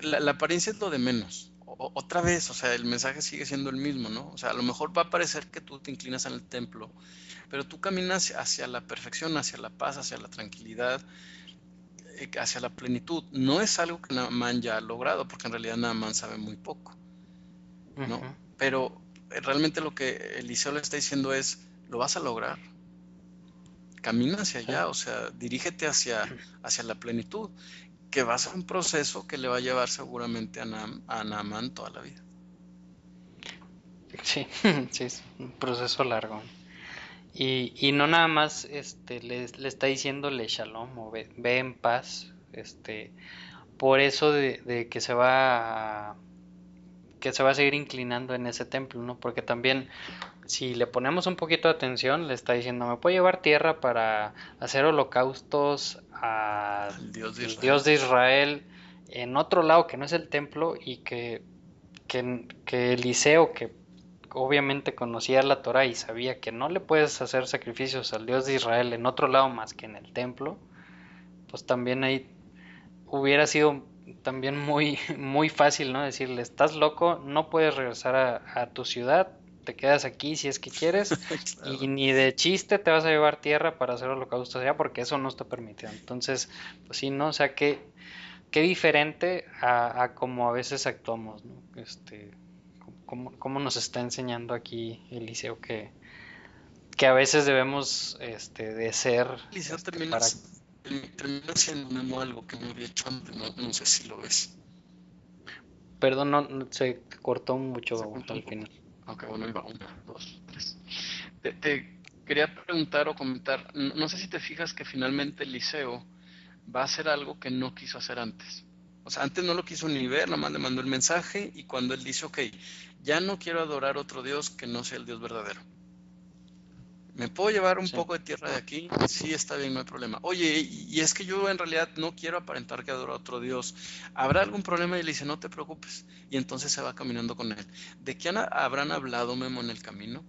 la, apariencia es lo de menos. otra vez, o sea, el mensaje sigue siendo el mismo, ¿no? O sea, a lo mejor va a parecer que tú te inclinas en el templo, pero tú caminas hacia la perfección, hacia la paz, hacia la tranquilidad, eh, hacia la plenitud. No es algo que Naaman ya ha logrado, porque en realidad Naaman sabe muy poco, ¿no? Pero eh, realmente lo que Eliseo le está diciendo es, lo vas a lograr. Camina hacia allá, o sea, dirígete hacia, hacia la plenitud que va a ser un proceso que le va a llevar seguramente a, Naaman toda la vida. Sí, sí, es un proceso largo. Y, y no nada más este, le, le está diciéndole shalom o ve, en paz, este, por eso de, de, que se va a, que se va a seguir inclinando en ese templo, ¿no? Porque también si le ponemos un poquito de atención, le está diciendo, me puedo llevar tierra para hacer holocaustos al Dios de, Dios de Israel en otro lado que no es el templo y que, que, que Eliseo, que obviamente conocía la Torah y sabía que no le puedes hacer sacrificios al Dios de Israel en otro lado más que en el templo, pues también ahí hubiera sido también muy, muy fácil, ¿no? Decirle, estás loco, no puedes regresar a, a tu ciudad, te quedas aquí si es que quieres y ni de chiste te vas a llevar tierra para hacer holocaustos allá porque eso no está permitido. Entonces, pues sí, ¿no? O sea, qué, qué diferente a, a como a veces actuamos, ¿no? Este, cómo, nos está enseñando aquí Eliseo que, que a veces debemos este, de ser... Eliseo este, termina, termina siendo algo que no había hecho antes, no, no sé si lo ves. Perdón, no, se cortó mucho al final. Ok, bueno, iba dos, tres. Te, quería preguntar o comentar, no, sé si te fijas que finalmente Eliseo va a hacer algo que no quiso hacer antes. O sea, antes no lo quiso ni ver, nada más le mandó el mensaje y cuando él dice, ok, ya no quiero adorar otro Dios que no sea el Dios verdadero. ¿Me puedo llevar un poco de tierra de aquí? Sí, está bien, no hay problema. Oye, y es que yo en realidad no quiero aparentar que adoro a otro Dios. ¿Habrá algún problema? Y le dice, no te preocupes. Y entonces se va caminando con él. ¿De qué habrán hablado Memo en el camino?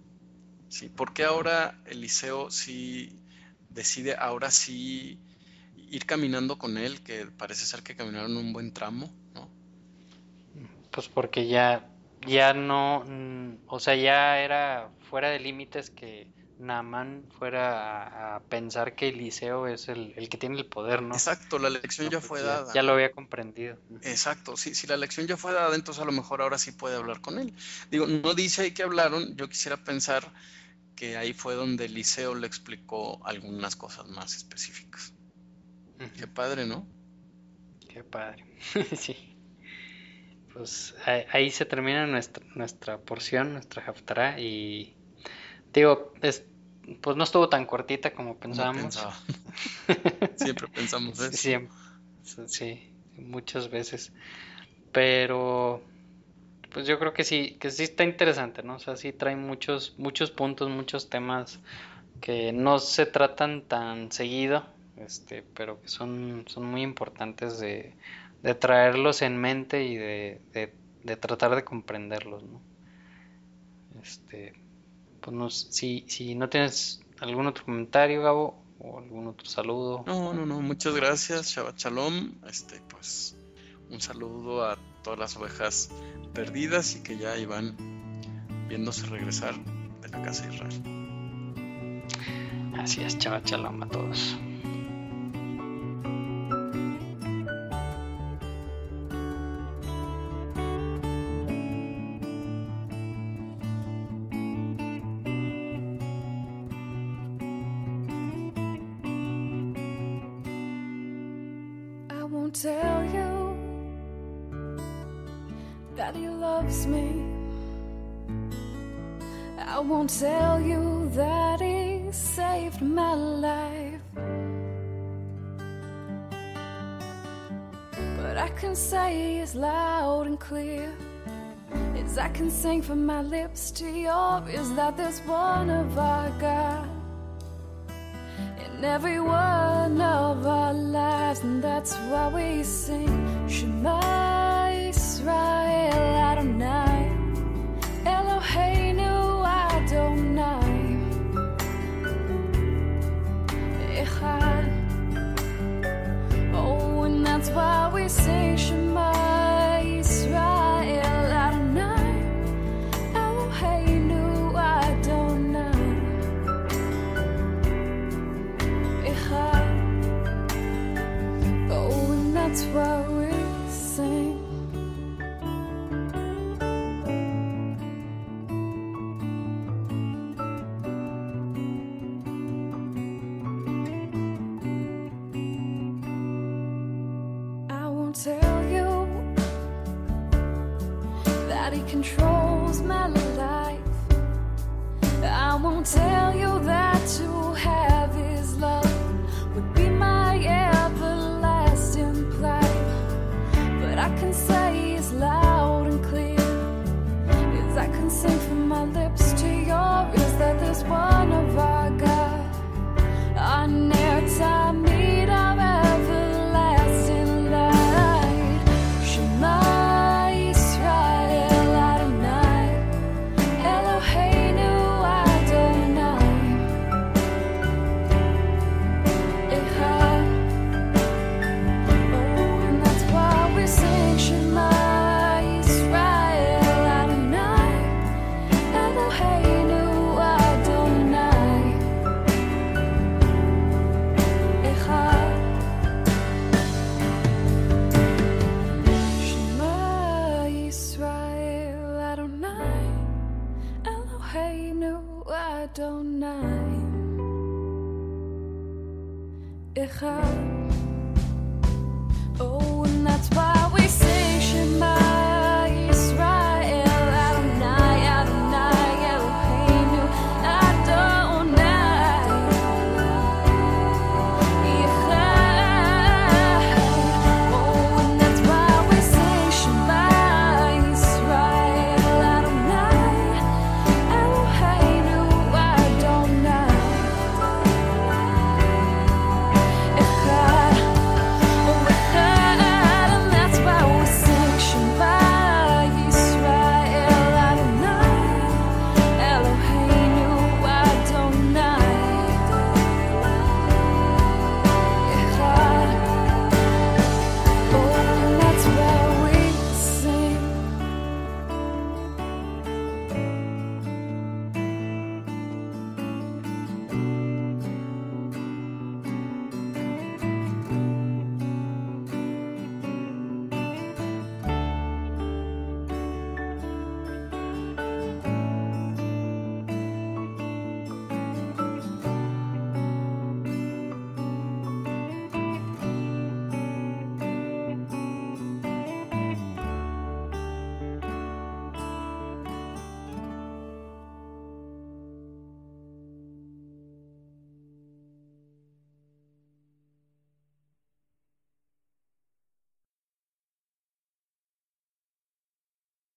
¿Sí? ¿Por qué ahora Eliseo sí decide ahora sí ir caminando con él, que parece ser que caminaron un buen tramo, ¿no? Pues porque ya, ya no, mm, o sea, ya era fuera de límites que Naamán fuera a, pensar que Eliseo es el, que tiene el poder, ¿no? Exacto, la lección ya pues fue dada. Ya, lo había comprendido. Exacto, sí, si la lección ya fue dada, entonces a lo mejor ahora sí puede hablar con él. Digo, no dice ahí que hablaron, yo quisiera pensar que ahí fue donde Eliseo le explicó algunas cosas más específicas. Qué padre, ¿no? Qué padre, sí. Pues ahí, se termina nuestra, nuestra porción, nuestra haftará y digo, es, pues no estuvo tan cortita como pensábamos. Siempre pensamos eso. Siempre, sí, muchas veces. Pero, pues yo creo que sí, que sí está interesante, ¿no? O sea, sí trae muchos, muchos puntos, muchos temas que no se tratan tan seguido, este, pero que son, son muy importantes de, de traerlos en mente y de, de, de tratar de comprenderlos, ¿no? Este, pues si, si no tienes algún otro comentario, Gabo, o algún otro saludo. No, no, no, muchas gracias, Shabbat Shalom. Este, pues, un saludo a todas las ovejas perdidas y que ya iban viéndose regresar de la casa de Israel. Así es, Shabbat Shalom a todos. Won't tell you that he saved my life. But I can say as loud and clear. As I can sing from my lips to yours that there's one of our God. In every one of our lives, and that's why we sing Shema Israel Adonai